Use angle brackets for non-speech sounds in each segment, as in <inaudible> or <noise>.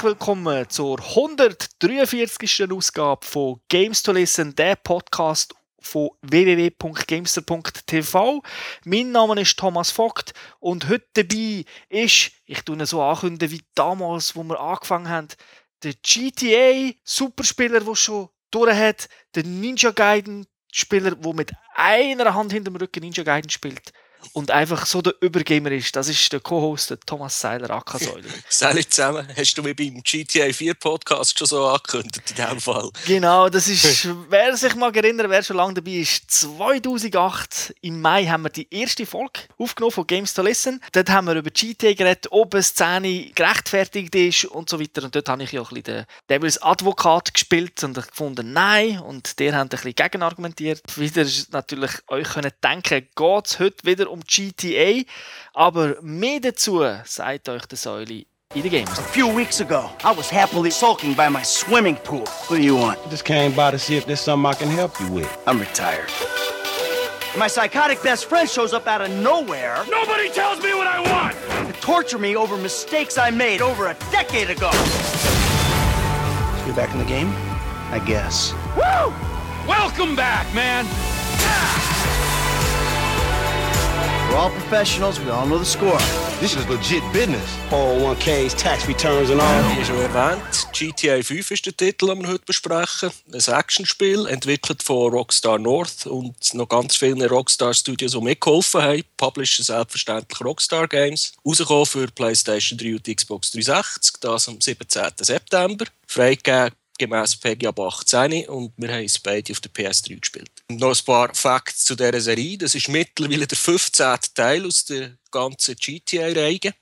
Herzlich willkommen zur 143. Ausgabe von Games to Listen, der Podcast von www.gamester.tv. Mein Name ist Thomas Vogt und heute dabei ist, ich tue so ankündigen wie damals, wo wir angefangen haben, der GTA Superspieler, der schon durch hat, der Ninja Gaiden Spieler, der mit einer Hand hinter dem Rücken Ninja Gaiden spielt und einfach so der Übergamer ist. Das ist der Co-Host, Thomas Seiler, Akasäule. Salut <laughs> zusammen. Hast du mich beim GTA 4 Podcast schon so angekündigt in diesem Fall? Genau, das ist, <laughs> wer sich mal erinnert, wer schon lange dabei ist, 2008 im Mai haben wir die erste Folge aufgenommen von Games to Listen. Dort haben wir über GTA geredet, ob eine Szene gerechtfertigt ist und so weiter. Und dort habe ich ja ein bisschen den Devils Advokat gespielt und gefunden, nein. Und der hat ein bisschen gegenargumentiert. Wieder natürlich euch können denken, geht es heute wieder um GTA, aber mehr dazu sagt euch der Säule in der Games. A few weeks ago, I was happily sulking by my swimming pool. What do you want? Just came by to see if there's something I can help you with. I'm retired. My psychotic best friend shows up out of nowhere Nobody tells me what I want! to torture me over mistakes I made over a decade ago. You're back in the game? I guess. Woo! Welcome back, man! We're all professionals, we all know the score. This is legit business. 401ks, tax returns and all. Wie schon erwähnt, GTA 5 ist der Titel, den wir heute besprechen. Ein Actionspiel, entwickelt von Rockstar North und noch ganz vielen Rockstar Studios, die mitgeholfen haben. Publisher selbstverständlich Rockstar Games. Rausgekommen für PlayStation 3 und Xbox 360, das am 17. September. Freigegeben gemäß PEGI ab 18 und wir haben es beide auf der PS3 gespielt. Noch ein paar Facts zu dieser Serie. Das ist mittlerweile der 15. Teil aus der ganzen GTA-Reihe.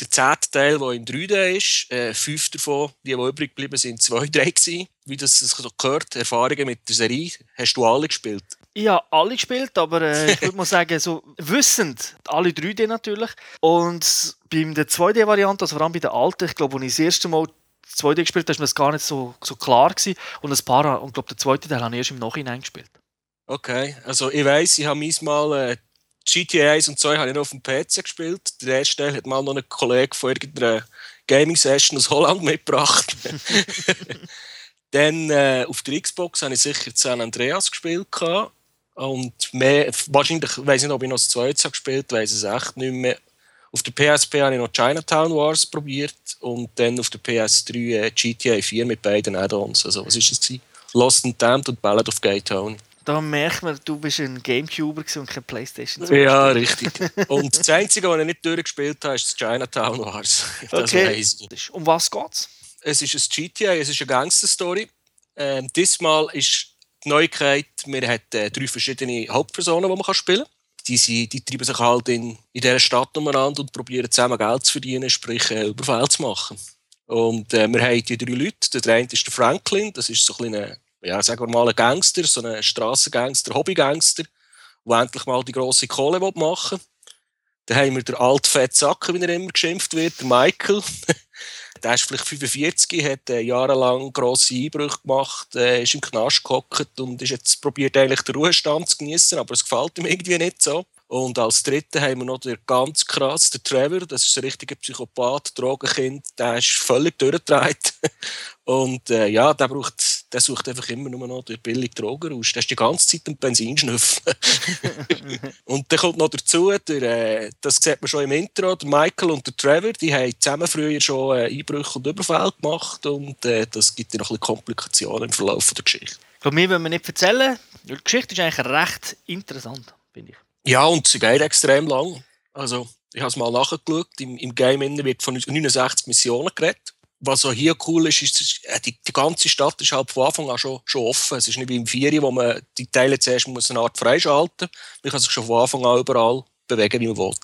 Der 10. Teil, der in 3D ist, äh, fünf davon, die, die übrig geblieben sind, 2D gewesen. Wie das so gehört, Erfahrungen mit der Serie, hast du alle gespielt? Ich habe alle gespielt, aber äh, ich würde mal <laughs> sagen, so wissend, alle 3D natürlich. Und bei der 2D-Variante, also vor allem bei der alten, ich glaube, als ich das erste Mal 2D gespielt habe, ist mir das gar nicht so, so klar gewesen. Und ein paar, und ich glaube, der zweite Teil habe ich erst im Nachhinein gespielt. Okay, also ich weiss, ich habe mal äh, GTA 1 und 2 habe ich noch auf dem PC gespielt. Der erste hat mal noch ein Kollege von irgendeiner Gaming-Session aus Holland <laughs> mitgebracht. <laughs> Dann äh, auf der Xbox habe ich sicher San Andreas gespielt. Gehabt. Und mehr, wahrscheinlich, ich weiß nicht, ob ich noch das zweite habe gespielt weiß es echt nicht mehr. Auf der PSP habe ich noch Chinatown Wars probiert und dann auf der PS3 äh, GTA 4 mit beiden Add-ons. Also, was war das? Gewesen? Lost and Damned und Ballad of Gay Tony. Da merkt man, du bist ein Gamecuber und kein Playstation. Ja, richtig. <laughs> Und das Einzige, was ich nicht durchgespielt habe, ist das Chinatown Wars. <laughs> Das Okay. Um was geht's? Es ist ein GTA, es ist eine Gangster-Story. Ähm, diesmal ist die Neuigkeit, man hat äh, drei verschiedene Hauptpersonen, die man kann spielen kann. Die, sind, die treiben sich halt in, in dieser Stadt umeinander und probieren zusammen Geld zu verdienen, sprich äh, Überfall zu machen. Und äh, wir haben die drei Leute. Der eine ist der Franklin, das ist so ein kleiner, ja, sagen wir mal, ein Gangster, so ein Strassengangster, Hobbygangster, der endlich mal die grosse Kohle machen will. Dann haben wir den alten fett Sacker, wie er immer geschimpft wird, der Michael. <laughs> der ist vielleicht 45, hat äh, jahrelang grosse Einbrüche gemacht, äh, ist im Knast gehockt und ist jetzt probiert eigentlich den Ruhestand zu genießen, aber es gefällt ihm irgendwie nicht so. Und als Dritten haben wir noch den ganz krass, den Trevor, das ist ein richtiger Psychopath, Drogenkind, der ist völlig durchgedreht. <laughs> Und äh, ja, der braucht, der sucht einfach immer nur noch den billigen Drogenrausch. Der ist die ganze Zeit am Benzin schnüffeln. <laughs> und dann kommt noch dazu, der, äh, das sieht man schon im Intro, der Michael und der Trevor, die haben zusammen früher schon äh, Einbrüche und Überfälle gemacht und äh, das gibt noch ein bisschen Komplikationen im Verlauf der Geschichte. Von mir wollen wir nicht erzählen. Die Geschichte ist eigentlich recht interessant, finde ich. Ja, und sie geht extrem lang. Also, ich habe es mal nachgeschaut. Im, im Game wird von 69 Missionen geredet. Was auch hier cool ist, ist, äh, die, die ganze Stadt ist halt von Anfang an schon, schon offen. Es ist nicht wie im Vieri, wo man die Teile zuerst muss eine Art freischalten muss. Man kann sich schon von Anfang an überall bewegen, wie man will.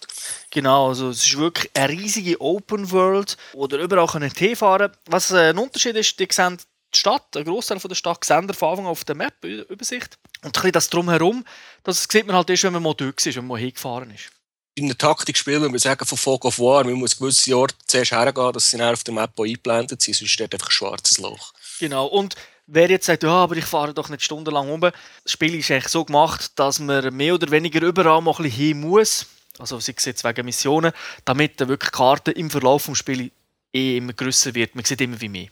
Genau, also es ist wirklich eine riesige Open World, wo ihr überall könnt hinfahren Was äh, ein Unterschied ist, die sehen die Stadt, ein Großteil von der Stadt, sehen von Anfang an auf der Map, Übersicht. Und ein bisschen das Drumherum, das sieht man halt erst, wenn man mal durch ist, wenn man mal hingefahren ist. In einem Taktikspiel, wenn wir sagen, von Fog of War, man muss gewisse Orte zuerst hergehen, dass sie auf der Map eingeblendet sind, sonst steht einfach ein schwarzes Loch. Genau, und wer jetzt sagt, ja, aber ich fahre doch nicht stundenlang um, das Spiel ist eigentlich so gemacht, dass man mehr oder weniger überall mal ein bisschen hin muss, also sei es wegen Missionen, damit wirklich die Karten im Verlauf des Spiels eh immer grösser wird. Man sieht immer wie mehr.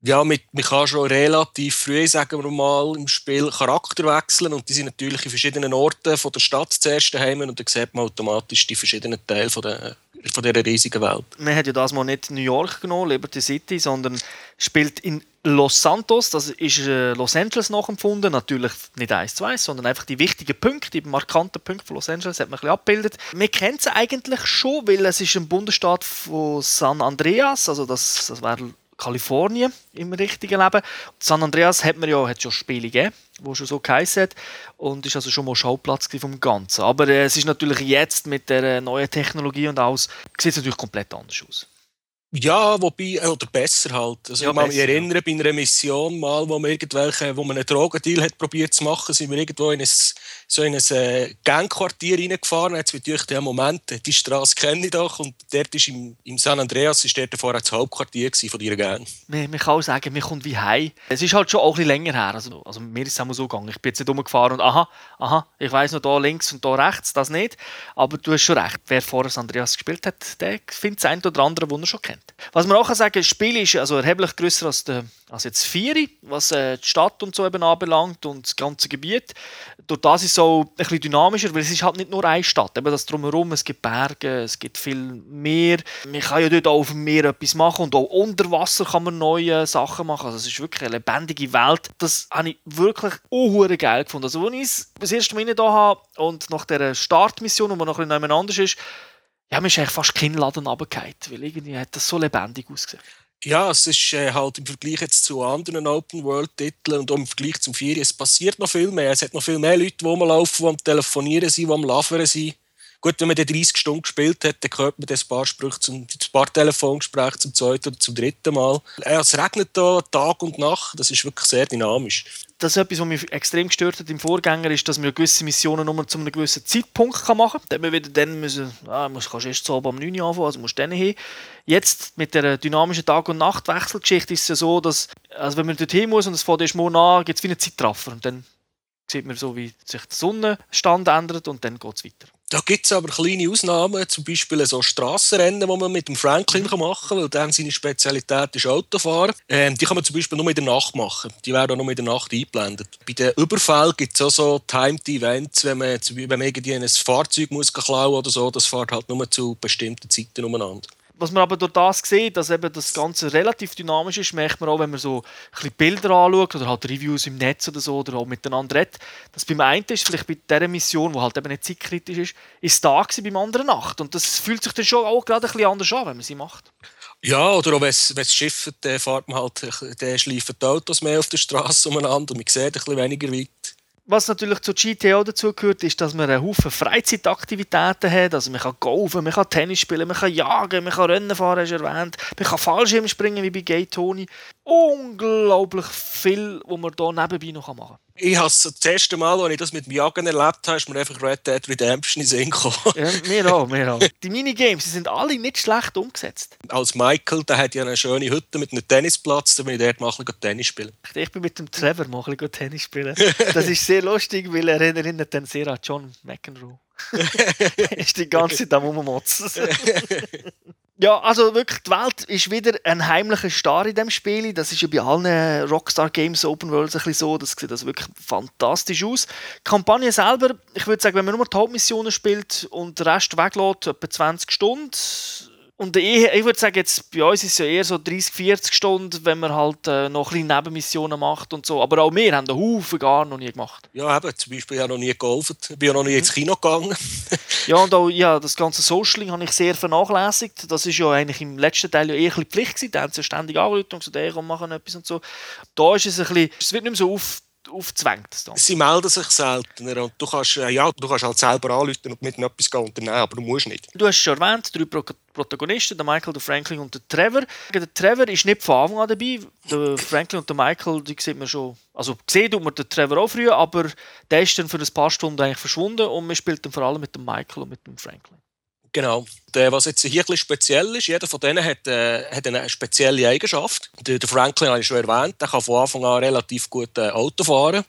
Ja, mit, man kann schon relativ früh, sagen wir mal, im Spiel Charakter wechseln und die sind natürlich in verschiedenen Orten von der Stadt zuerst daheim und dann sieht man automatisch die verschiedenen Teile von der, von dieser riesigen Welt. Man hat ja das mal nicht New York genommen, Liberty City, sondern spielt in Los Santos, das ist äh, Los Angeles nachempfunden, natürlich nicht eins zu eins, sondern einfach die wichtigen Punkte, die markanten Punkte von Los Angeles hat man ein bisschen abgebildet. Man kennt es eigentlich schon, weil es ist ein Bundesstaat von San Andreas, also das, das wäre Kalifornien im richtigen Leben. San Andreas hat man ja hat schon Spiele gegeben, wo schon so geheißen und ist also schon mal Schauplatz vom Ganzen. Aber äh, es ist natürlich jetzt mit der neuen Technologie und alles sieht es natürlich komplett anders aus. Ja, wobei, äh, oder besser halt. Also ja, ich kann mich erinnern, ja. bei einer Mission mal, wo man irgendwelche, wo man einen Drogendeal hat probiert zu machen, sind wir irgendwo in ein, so in ein äh, Gangquartier reingefahren. Jetzt wird durch den Moment, die Straße kenne ich doch und dort ist im, im San Andreas ist dort vorher das Hauptquartier von dieser Gang. Man, man kann auch sagen, man kommt wie heim. Es ist halt schon auch ein bisschen länger her. Also, also mir ist es auch so gegangen. Ich bin jetzt nicht rumgefahren und aha, aha, ich weiß noch da links und da rechts, das nicht. Aber du hast schon recht. Wer vorher San Andreas gespielt hat, der findet das eine oder andere, das er schon kennt. Was man auch sagen kann, das Spiel ist also erheblich größer als, als jetzt Vieri, was äh, die Stadt und so eben anbelangt und das ganze Gebiet. Durch das ist es auch ein bisschen dynamischer, weil es ist halt nicht nur eine Stadt. Eben das drumherum, es gibt Berge, es gibt viel Meer. Man kann ja dort auch auf dem Meer etwas machen und auch unter Wasser kann man neue Sachen machen. Also es ist wirklich eine lebendige Welt. Das habe ich wirklich unhure geil gefunden. Also als ich es das erste Mal da habe und nach der Startmission, wo man noch ein bisschen nebeneinander ist, ja, mir ist eigentlich fast kein Laden runtergefallen, weil irgendwie hat das so lebendig ausgesehen. Ja, es ist äh, halt im Vergleich jetzt zu anderen Open-World-Titeln und auch im Vergleich zum Vier, es passiert noch viel mehr. Es hat noch viel mehr Leute, die rumlaufen, die am Telefonieren sind, die am Laveren sind. Gut, wenn man 30 Stunden gespielt hat, dann hört man das paar Sprüche zum, ein paar Telefongespräche zum zweiten oder zum dritten Mal. Es regnet da Tag und Nacht, das ist wirklich sehr dynamisch das ist etwas, was mich extrem gestört hat im Vorgänger, ist, dass man gewisse Missionen nur zu einem gewissen Zeitpunkt machen kann. Dann wir wieder dann müssen, ah, musst, kannst erst so am 9 Uhr anfangen, also musst dann hin. Jetzt mit der dynamischen Tag- und Nachtwechselgeschichte ist es ja so, dass, also wenn man dorthin muss und es fährt erst morgen an, gibt es wie einen Zeitraffer und dann sieht man so, wie sich der Sonnenstand ändert und dann geht es weiter. Da gibt es aber kleine Ausnahmen, zum Beispiel so Strassenrennen, die man mit dem Franklin machen kann, weil dann seine Spezialität ist Autofahren. Ähm, die kann man zum Beispiel nur in der Nacht machen. Die werden auch nur in der Nacht eingeblendet. Bei den Überfällen gibt es auch so Timed Events, wenn man, wenn man irgendwie ein Fahrzeug muss klauen oder so, das fährt halt nur zu bestimmten Zeiten umeinander was man aber durch das sieht, dass eben das Ganze relativ dynamisch ist, merkt man auch, wenn man so ein Bilder anschaut oder halt Reviews im Netz oder so oder auch miteinander redet, dass beim einen ist, vielleicht bei dieser Mission, die halt eben nicht zeitkritisch ist, ist da gewesen, beim anderen Nacht. Und das fühlt sich dann schon auch gerade ein bisschen anders an, wenn man sie macht. Ja, oder auch wenn es schifft, dann fährt man halt, dann schleifen die Autos mehr auf der Straße umeinander und man sieht ein bisschen weniger weit was natürlich zu GTO dazugehört, ist, dass man einen Haufen Freizeitaktivitäten hat. Also man kann golfen, man kann Tennis spielen, man kann jagen, man kann Rennen fahren, hast du erwähnt. Man kann Fallschirm springen, wie bei Gay Tony. Unglaublich viel, was man hier nebenbei noch machen kann ich habe das erste Mal, als ich das mit dem Jagen erlebt habe, ist mir einfach Red Dead Redemption in den gekommen. Ja, mir auch, mir auch. <laughs> Die Minigames die sind alle nicht schlecht umgesetzt. Als Michael, der hat ja eine schöne Hütte mit einem Tennisplatz, da bin ich dort mal ein Tennis spielen. Ich bin mit dem Trevor mal ein bisschen Tennis spielen. <laughs> Das ist sehr lustig, weil er erinnert dann sehr an John McEnroe. <laughs> ist die ganze Zeit am Rummotzen. Ja, also wirklich, die Welt ist wieder ein heimlicher Star in dem Spiel. Das ist ja bei allen Rockstar Games Open Worlds ein bisschen so. Das sieht das wirklich fantastisch aus. Die Kampagne selber, ich würde sagen, wenn man nur die Hauptmissionen spielt und den Rest weglässt, etwa 20 Stunden, und ich, ich würde sagen, jetzt bei uns ist es ja eher so 30, 40 Stunden, wenn man halt äh, noch ein Nebenmissionen macht und so. Aber auch wir haben einen Haufen gar noch nie gemacht. Ja, eben, zum Beispiel ja noch nie geholfen. Ich bin ja noch nie ins Kino gegangen. ja, und auch ja, das ganze Socialing habe ich sehr vernachlässigt. Das ist ja eigentlich im letzten Teil ja eher ein bisschen Pflicht gewesen. Da haben sie ständig angerufen und gesagt, hey, komm, machen etwas und so. Da ist es ein bisschen, es wird nicht mehr so auf aufzwängt. Sie melden sich seltener und du kannst, äh, ja, du kannst halt selber anrufen und mit ihnen etwas unternehmen, aber du musst nicht. Du hast schon erwähnt, drei Pro Protagonisten, der Michael, der Franklin und der Trevor. Der Trevor ist nicht von Anfang an dabei. Der Franklin und der Michael, die sieht man schon, also gesehen tut man den Trevor auch früher, aber der ist dann für ein paar Stunden eigentlich verschwunden und man spielt dann vor allem mit dem Michael und mit dem Franklin. Genau. Der, was jetzt hier ein speziell ist, jeder von denen hat, äh, hat eine spezielle Eigenschaft. Der, der Franklin habe ich schon erwähnt, der kann von Anfang an relativ gut äh, Auto fahren.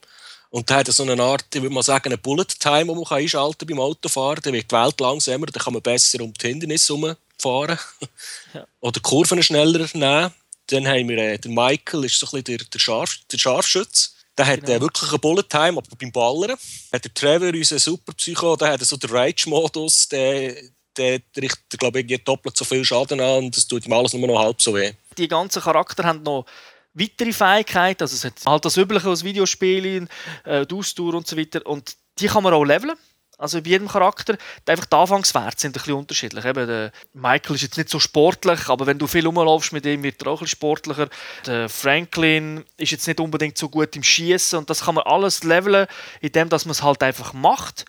Und der hat so eine Art, ich würde mal sagen, eine Bullet Time, die man einschalten beim Autofahren. Der wird die Welt langsamer, dann kann man besser um die Hindernisse herum abfahren <laughs> Ja. oder Kurven schneller nehmen. Dann haben wir äh, den Michael, ist so ein bisschen der, der, Scharf, der Scharfschütze. Der hat Genau. äh, wirklich einen Bullet Time, aber beim Ballern. Hat der Trevor, unser Superpsycho, der hat so den Rage-Modus, der, der richtet, glaube ich, doppelt so viel Schaden an und das tut ihm alles nur noch halb so weh. die ganzen Charakter haben noch weitere Fähigkeiten. Also es hat halt das Übliche aus Videospielen, äh, die Ausdauer und so weiter. Und die kann man auch leveln. Also bei jedem Charakter. Einfach die Anfangswerte sind ein bisschen unterschiedlich. Eben, der Michael ist jetzt nicht so sportlich, aber wenn du viel rumlaufst mit ihm, wird er auch ein bisschen sportlicher. Der Franklin ist jetzt nicht unbedingt so gut im Schießen und das kann man alles leveln, indem man es halt einfach macht.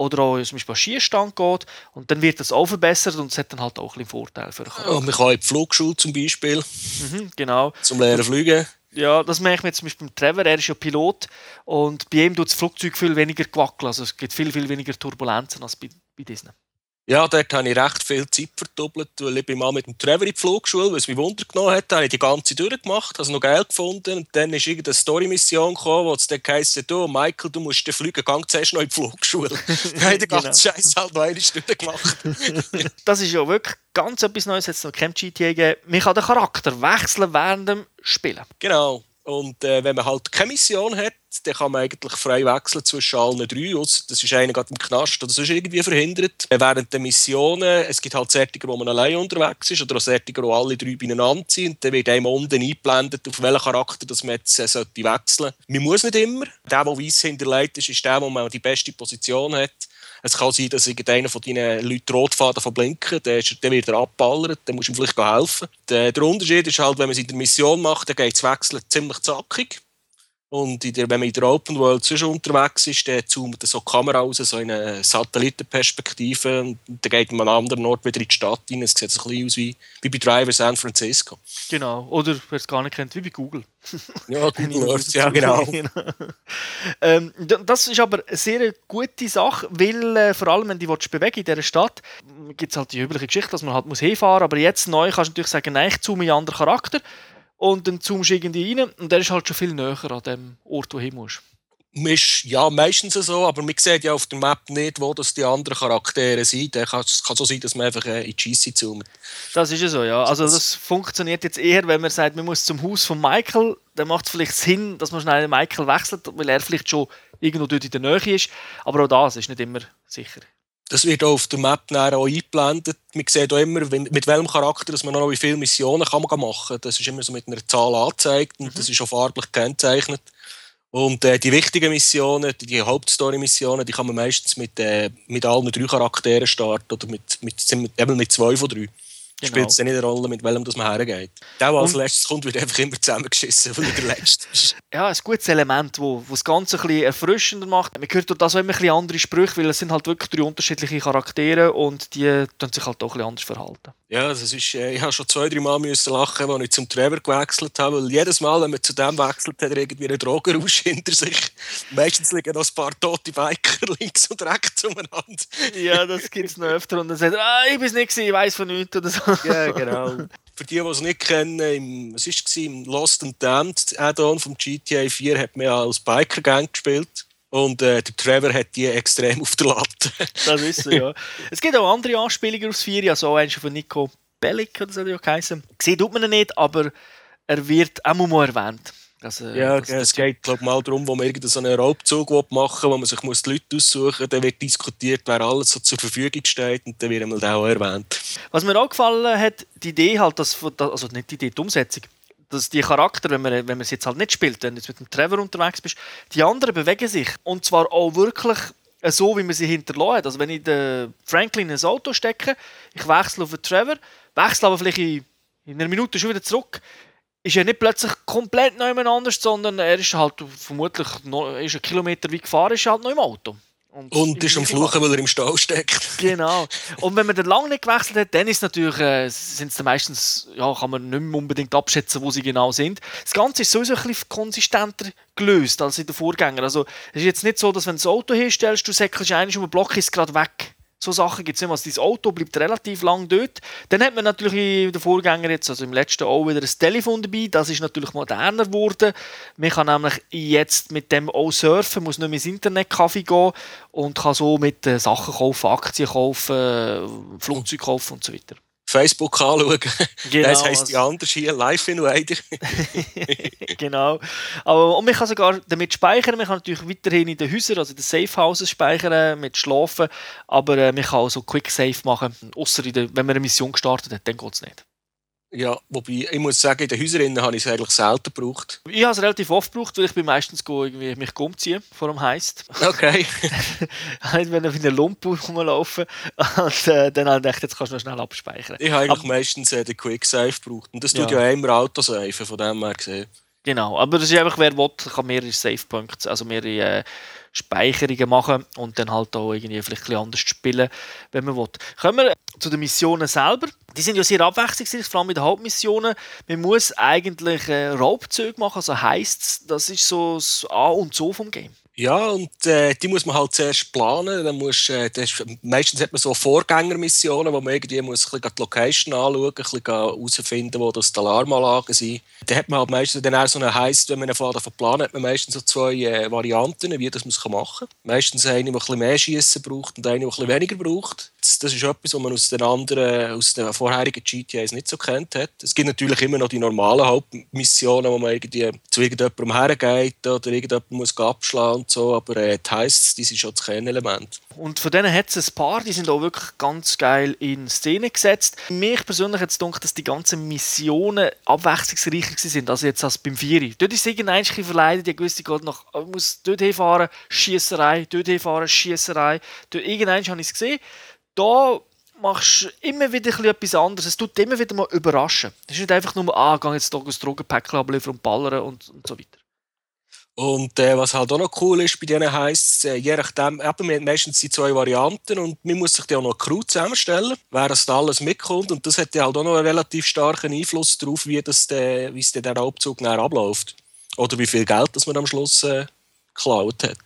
Oder auch zum Beispiel an Schießstand geht und dann wird das auch verbessert und es hat dann halt auch ein Vorteil für den. Und man kann in die Flugschule zum Beispiel, Mhm, genau. zum Lernen fliegen. Ja, das merkt man jetzt zum Beispiel beim Trevor, er ist ja Pilot und bei ihm tut das Flugzeug viel weniger gewackeln, also es gibt viel, viel weniger Turbulenzen als bei, bei Disney. Ja, dort habe ich recht viel Zeit verdoppelt, weil ich bin mal mit dem Trevor in die Flugschule, es mich Wunder genommen hat, habe ich die ganze durchgemacht, also noch geil gefunden und dann ist irgendeine Story-Mission gekommen, wo es dann heisst, du Michael, du musst den fliegen, gang zuerst noch in die Flugschule. <laughs> habe ich den ganzen Genau. Scheiß halt noch einmal durchgemacht. <laughs> Das ist ja wirklich ganz etwas Neues, jetzt noch kein GTA gegeben. Man kann den Charakter wechseln während dem Spielen. genau. Und äh, wenn man halt keine Mission hat, dann kann man eigentlich frei wechseln zwischen allen drei. Ausser das ist einer gerade im Knast oder sonst irgendwie verhindert. Äh, Während der Missionen, es gibt halt Sättiger, wo man allein unterwegs ist, oder auch Sättiger, wo alle drei beieinander sind. Dann wird einem unten eingeblendet, auf welchen Charakter das man jetzt äh, sollte wechseln Man muss nicht immer. Der, der weiss hinterlegt ist, ist der, wo man die beste Position hat. Es kann sein, dass irgendeiner von deinen Leuten Rotfaden von blinken, der, ist, der wird er abballert, dann musst du ihm vielleicht helfen. Der, der Unterschied ist halt, wenn man es in der Mission macht, dann geht das Wechseln ziemlich zackig. Und der, wenn man in der Open World sonst unterwegs ist, dann zoomt so die Kamera raus, so in eine Satellitenperspektive. Und dann geht man an einem anderen Ort wieder in die Stadt rein. Es sieht so ein bisschen aus wie, wie bei Driver San Francisco. Genau. Oder wer es gar nicht kennt, wie bei Google. Ja, <laughs> Google Earth, ja <laughs> genau. ähm, d- das ist aber eine sehr gute Sache, weil äh, vor allem, wenn du dich bewegen in dieser Stadt, gibt es halt die übliche Geschichte, dass man halt muss hinfahren muss. Aber jetzt neu kannst du natürlich sagen, nein, ich zoome in einen anderen Charakter. Und dann zoomst du irgendwie rein und der ist halt schon viel näher an dem Ort, wo du hin musst. Ist ja meistens so, aber man sieht ja auf der Map nicht, wo das die anderen Charaktere sind. Dann kann es kann so sein, dass man einfach äh, in die GC zoomt. Das ist ja so, ja. Also das funktioniert jetzt eher, wenn man sagt, man muss zum Haus von Michael, dann macht es vielleicht Sinn, dass man schnell Michael wechselt, weil er vielleicht schon irgendwo dort in der Nähe ist. Aber auch das ist nicht immer sicher. Das wird auch auf der Map auch eingeblendet. Man sieht auch immer, mit welchem Charakter dass man noch wie viele Missionen kann man machen kann. Das ist immer so mit einer Zahl angezeigt und das ist auch farblich gekennzeichnet. Und äh, die wichtigen Missionen, die, die Hauptstory-Missionen, die kann man meistens mit, äh, mit allen drei Charakteren starten oder mit, mit, mit, eben mit zwei von drei. Genau. Spielt es dann nicht eine Rolle, mit welchem das man hergeht. Der, der als letztes kommt, wird einfach immer zusammengeschissen, weil er der Letzte ist. <laughs> Ja, ein gutes Element, wo, wo das Ganze ein bisschen erfrischender macht. Man hört dort also immer ein bisschen andere Sprüche, weil es sind halt wirklich drei unterschiedliche Charaktere und die tun sich halt auch ein bisschen anders verhalten. Ja, das ist, äh, ich habe schon zwei, drei Mal müssen lachen, als ich zum Trevor gewechselt habe, weil jedes Mal, wenn man zu dem wechselt, hat er irgendwie einen Drogenrausch <laughs> hinter sich. Meistens liegen noch ein paar tote Biker <laughs> links und rechts umeinander. Ja, das gibt es noch öfter und dann sagt er, ah, ich bin es nicht, gewesen, ich weiß von nichts oder so. <laughs> Ja, genau. Für die, die es nicht kennen, im, war es, im Lost and Damned Add-on vom GTA 4 hat man ja als Biker-Gang gespielt. Und äh, der Trevor hat die extrem auf der Latte. <laughs> Das ist so, ja. Es gibt auch andere Anspielungen aus Vieri, also eine von Nico Bellic oder so, auch geheißen. Tut man ihn nicht, aber er wird auch mal erwähnt. Also, Ja, das- es geht glaub, mal darum, wo man irgendeinen Raubzug machen will, wo man sich muss die Leute aussuchen muss. Dann wird diskutiert, wer alles so zur Verfügung steht und dann wird einmal auch erwähnt. Was mir auch gefallen hat, die Idee halt, dass, also nicht die Idee, die Umsetzung, dass die Charakter, wenn man, wenn man es jetzt halt nicht spielt, wenn du jetzt mit dem Trevor unterwegs bist, die anderen bewegen sich. Und zwar auch wirklich so, wie man sie hinterlassen hat. Also wenn ich den Franklin in ein Auto stecke, ich wechsle auf den Trevor, wechsle aber vielleicht in, in einer Minute schon wieder zurück, ist er nicht plötzlich komplett neu anders, sondern er ist halt vermutlich noch, ist einen Kilometer weit gefahren, ist halt noch im Auto. Und ist am Fluchen, weil er im Stall steckt. Genau. Und wenn man dann lange nicht gewechselt hat, dann ist natürlich, äh, sind's dann meistens, ja, kann man nicht mehr unbedingt abschätzen, wo sie genau sind. Das Ganze ist sowieso ein bisschen konsistenter gelöst als in den Vorgängern. Also, es ist jetzt nicht so, dass wenn du das Auto hinstellst, du säckelst einmal um den Block, ist es gerade weg. So Sachen gibt es nicht. Also, dein Auto bleibt relativ lang dort. Dann hat man natürlich in den Vorgängern jetzt, also im letzten auch wieder ein Telefon dabei. Das ist natürlich moderner geworden. Man kann nämlich jetzt mit dem auch surfen, muss nicht mehr ins Internetcafé gehen und kann so mit äh, Sachen kaufen, Aktien kaufen, äh, Flugzeug kaufen und so weiter. Facebook anschauen. <laughs> Genau, das heisst die anders hier, Live Invader. <laughs> genau. Aber, und man kann sogar damit speichern. Man kann natürlich weiterhin in den Häusern, also in den Safe Houses speichern, mit Schlafen. Aber äh, man kann auch so Quick Save machen. Außer wenn man eine Mission gestartet hat, dann geht es nicht. Ja, wobei, ich muss sagen, in den Häusern habe ich es eigentlich selten gebraucht. Ich habe es relativ oft gebraucht, weil ich bin meistens go, irgendwie mich umziehen vor dem Heist. Okay. <laughs> Halt, wenn ich in der Lumpe rumlaufen und äh, dann ich gedacht, jetzt kannst du noch schnell abspeichern. Ich habe eigentlich meistens äh, den Quick Save gebraucht. Und das tut Ja. immer Autosave, von dem her gesehen. Genau, aber das ist einfach, wer will, kann mehrere Save Points, also mehrere äh, Speicherungen machen und dann halt auch irgendwie vielleicht ein anders spielen, wenn man will. Kommen wir zu den Missionen selber. Die sind ja sehr abwechslungsreich, vor allem mit den Hauptmissionen. Man muss eigentlich äh, Raubzüge machen, also heisst das ist so das A und so vom Game. Ja, und äh, die muss man halt zuerst planen. Dann musst, äh, das ist, meistens hat man so Vorgängermissionen, wo man irgendwie muss die Location anschauen, ein bisschen herausfinden, wo das die Alarmanlagen sind. Dann hat man halt meistens dann auch so einen heisst, wenn man einen Faden von planen, hat man meistens so zwei äh, Varianten, wie das man es machen kann. Meistens eine, die ein mehr Schießen braucht und eine, die ein weniger braucht. Das, das ist etwas, was man aus den anderen, aus den vorherigen GTAs nicht so kennt hat. Es gibt natürlich immer noch die normalen Hauptmissionen, wo man irgendwie zu irgendjemandem hergeht oder irgendjemand muss abschlagen so, aber äh, die heisst, die sind schon das Kernelement. Und von denen hat es ein paar, die sind auch wirklich ganz geil in Szene gesetzt. Mich persönlich hat es gedacht, dass die ganzen Missionen abwechslungsreicher sind, also jetzt als beim Vieri. Dort ist irgendein verleidet, die gewisse geht nach, ich muss dort hinfahren, Schiesserei, dort hinfahren, Schiesserei. Dort, irgendein habe ich es gesehen. Da machst du immer wieder etwas anderes. Es tut immer wieder mal überraschen. Es ist nicht einfach nur, ah, gehe jetzt hier ein Drogenpäckchen abliefern und ballern und, und so weiter. Und äh, was halt auch noch cool ist bei denen heisst, äh, je nachdem, eben, wir haben meistens die zwei Varianten und man muss sich dann auch noch Crew zusammenstellen, wer das da alles mitkommt. Und das hat halt auch noch einen relativ starken Einfluss darauf, wie, es der Raubzug dann abläuft. Oder wie viel Geld das man am Schluss äh, geklaut hat.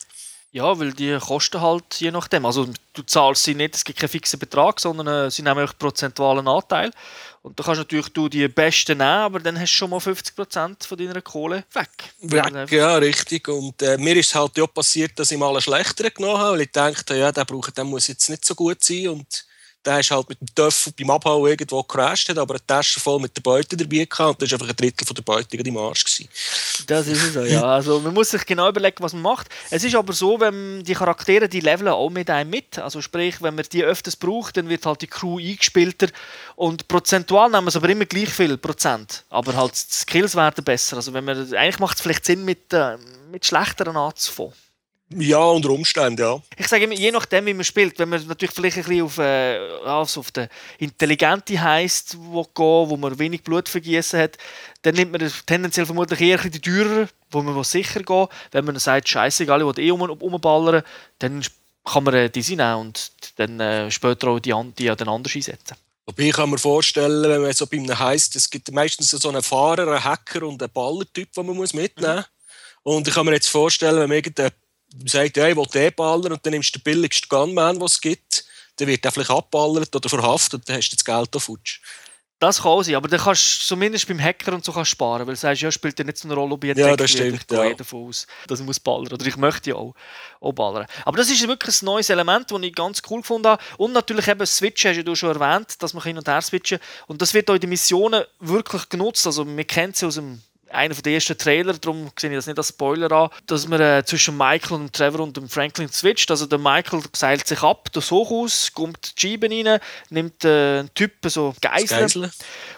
Ja, weil die kosten halt je nachdem. Also du zahlst sie nicht, es gibt keinen fixen Betrag, sondern äh, sie nehmen einfach prozentualen Anteil. Und da kannst natürlich du die besten nehmen, aber dann hast du schon mal 50% von deiner Kohle weg. Weg, ja, richtig. Und äh, mir ist halt ja passiert, dass ich mal einen schlechteren genommen habe, weil ich dachte, ja, der, braucht, der muss jetzt nicht so gut sein. Und der ist halt mit dem Töffel beim Abhauen irgendwo gecrashed, hat aber eine Tasche voll mit der Beute dabei gehabt und das war einfach ein Drittel von der Beute im Arsch. Gewesen. Das ist so, ja. Also man muss sich genau überlegen, was man macht. Es ist aber so, wenn die Charaktere, die leveln auch mit einem mit. Also sprich, wenn man die öfters braucht, dann wird halt die Crew eingespielter. Und prozentual nehmen es aber immer gleich viel Prozent. Aber halt die Skills werden besser. Also wenn man, eigentlich macht es vielleicht Sinn, mit, äh, mit schlechteren anzufangen. Ja, unter Umständen, ja. Ich sage immer, je nachdem, wie man spielt, wenn man natürlich vielleicht ein bisschen auf, äh, also auf den intelligente heisst, wo gehen, wo man wenig Blut vergießen hat, dann nimmt man tendenziell vermutlich eher ein bisschen die teurer, wo man sicher gehen Wenn man sagt, scheißegal, ich will eh um, umballern, dann kann man äh, diese nehmen und dann äh, später auch die, an- die ja dann anders einsetzen. Wobei ich kann mir vorstellen, wenn man so bei einem heisst, es gibt meistens so einen Fahrer, einen Hacker und einen Ballertyp, den man muss mitnehmen muss. Und ich kann mir jetzt vorstellen, wenn man irgendein sagt, ja, ich will den ballern und dann nimmst du den billigsten Gunman, den es gibt, dann wird er vielleicht abballert oder verhaftet und dann hast du das Geld auf Futsch. Das kann sein, aber dann kannst du zumindest beim Hacker und so kannst sparen, weil du sagst, ja, spielt ja nicht so eine Rolle, ob ich Ja, das stimmt, Ich gehe ja. davon aus, dass ich muss ballern Oder ich möchte ja auch, auch ballern. Aber das ist wirklich ein neues Element, das ich ganz cool gefunden habe. Und natürlich eben Switchen, hast du schon erwähnt, dass man hin und her switchen Und das wird auch in den Missionen wirklich genutzt. Also man kennt es aus dem einer der ersten Trailer, darum sehe ich das nicht als Spoiler an, dass man äh, zwischen Michael und Trevor und dem Franklin switcht. Also der Michael seilt sich ab, das Hochhaus, kommt die Scheiben rein, nimmt äh, einen Typen so Geiseln Geiseln.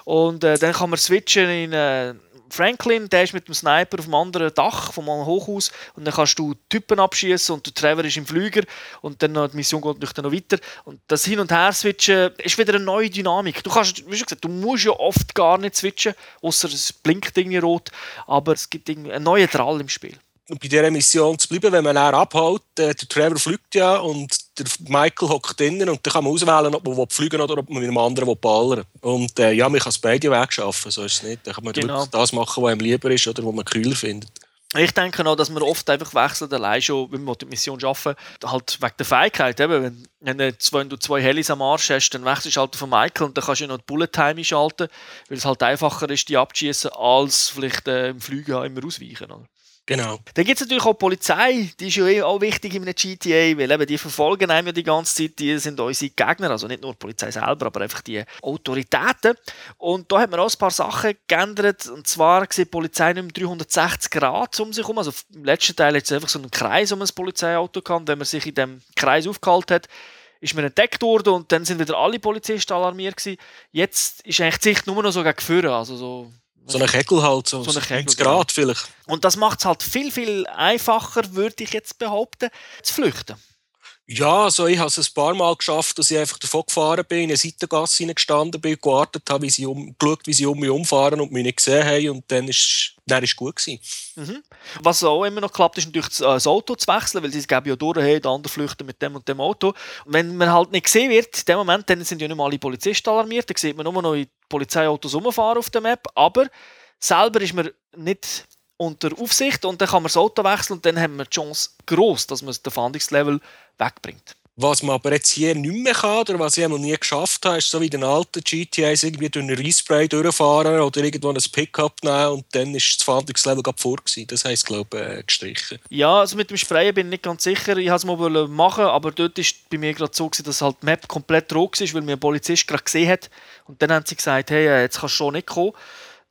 und äh, dann kann man switchen in äh, Franklin, der ist mit dem Sniper auf dem anderen Dach vom Hochhaus und dann kannst du Typen abschießen und der Trevor ist im Flüger und dann die Mission geht noch weiter und das Hin- und Her-Switchen ist wieder eine neue Dynamik. Du kannst, wie gesagt, du musst ja oft gar nicht switchen, außer es blinkt irgendwie rot, aber es gibt einen neuen Drall im Spiel. Bei dieser Mission zu bleiben, wenn man dann abhaut, äh, der Trevor fliegt ja und der Michael hockt drinnen und dann kann man auswählen, ob man fliegen oder ob man mit einem anderen will ballern Und äh, ja, man kann es beide Wege schaffen, so ist es nicht. Dann kann man Genau. wirklich das machen, was einem lieber ist oder was man kühler findet. Ich denke auch, dass man oft einfach wechselt, allein schon, wenn man die Mission arbeiten halt wegen der Fähigkeit. Eben, wenn, wenn, du zwei, Helis am Arsch hast, dann wechselst du halt von Michael und dann kannst du noch die Bullet Time einschalten, weil es halt einfacher ist, die abzuschießen, als vielleicht äh, im Flügen immer ausweichen. Oder? Genau. Dann gibt es natürlich auch die Polizei, die ist ja eh auch wichtig in einem GTA, weil eben die verfolgen einem ja die ganze Zeit, die sind unsere Gegner, also nicht nur die Polizei selber, aber einfach die Autoritäten. Und da hat man auch ein paar Sachen geändert, und zwar sieht die Polizei nicht mehr 360 Grad um sich herum, also im letzten Teil hat es einfach so einen Kreis um ein Polizeiauto gehabt, wenn man sich in dem Kreis aufgehalten hat, ist man entdeckt worden und dann sind wieder alle Polizisten alarmiert gewesen. Jetzt ist eigentlich die Sicht nur noch so gegen Führer, also so So eine Kegel halt, so, So so Kegel, 90 Grad vielleicht. und das macht es halt viel, viel einfacher, würde ich jetzt behaupten, zu flüchten. Ja, also ich habe es ein paar Mal geschafft, dass ich einfach davon gefahren bin, in eine Seitengasse hineingestanden bin, gewartet habe, wie sie um, geschaut, wie sie um mich umfahren und mich nicht gesehen haben und dann ist dann ist gut gewesen. Was auch immer noch klappt, ist natürlich das, äh, Auto zu wechseln, weil sie geben ja durch, hey, der andere flüchtet mit dem und dem Auto. Und wenn man halt nicht gesehen wird, in dem Moment, dann sind ja nicht mal alle Polizisten alarmiert, dann sieht man nur noch die Polizeiautos rumfahren auf der Map, aber selber ist man nicht unter Aufsicht und dann kann man das Auto wechseln und dann haben wir die Chance groß, dass man den Fahndungslevel wegbringt. Was man aber jetzt hier nicht mehr kann, oder was ich einmal nie geschafft habe, ist so wie den alten GTAs irgendwie durch einen Respray durchfahren oder irgendwo ein Pickup nehmen und dann ist das Fahndungslevel gerade vor gewesen. Das heisst, glaube ich, äh, gestrichen. Ja, also mit dem Sprayen bin ich nicht ganz sicher. Ich wollte es mal wollen machen, aber dort war bei mir gerade so, gewesen, dass halt die Map komplett rot war, weil mir ein Polizist gerade gesehen hat. Und dann haben sie gesagt, hey, äh, jetzt kannst du schon nicht kommen.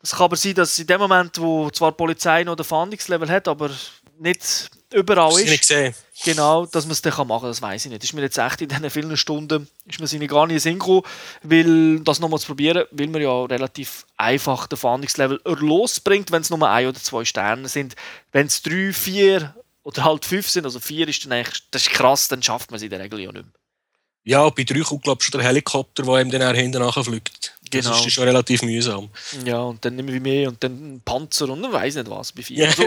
Es kann aber sein, dass in dem Moment, wo zwar die Polizei noch den Fahndungslevel hat, aber nicht überall ist, nicht gesehen? genau, dass man es dann machen kann, das weiß ich nicht. Ist mir jetzt echt in diesen vielen Stunden, ist mir seine gar nicht Sinn gekommen, weil das nochmal zu probieren, weil man ja relativ einfach den Fahndungslevel losbringt, wenn es nur ein oder zwei Sterne sind. Wenn es drei, vier oder halt fünf sind, also vier ist dann eigentlich, das ist krass, dann schafft man es in der Regel ja nicht mehr. Ja, bei drei kommt, glaube ich, schon der Helikopter, der ihm dann auch hinten nachfliegt. Das Genau. ist dann schon relativ mühsam. Ja, und dann mehr wie mehr und dann Panzer und dann weiß nicht was bei vier. <laughs> Also,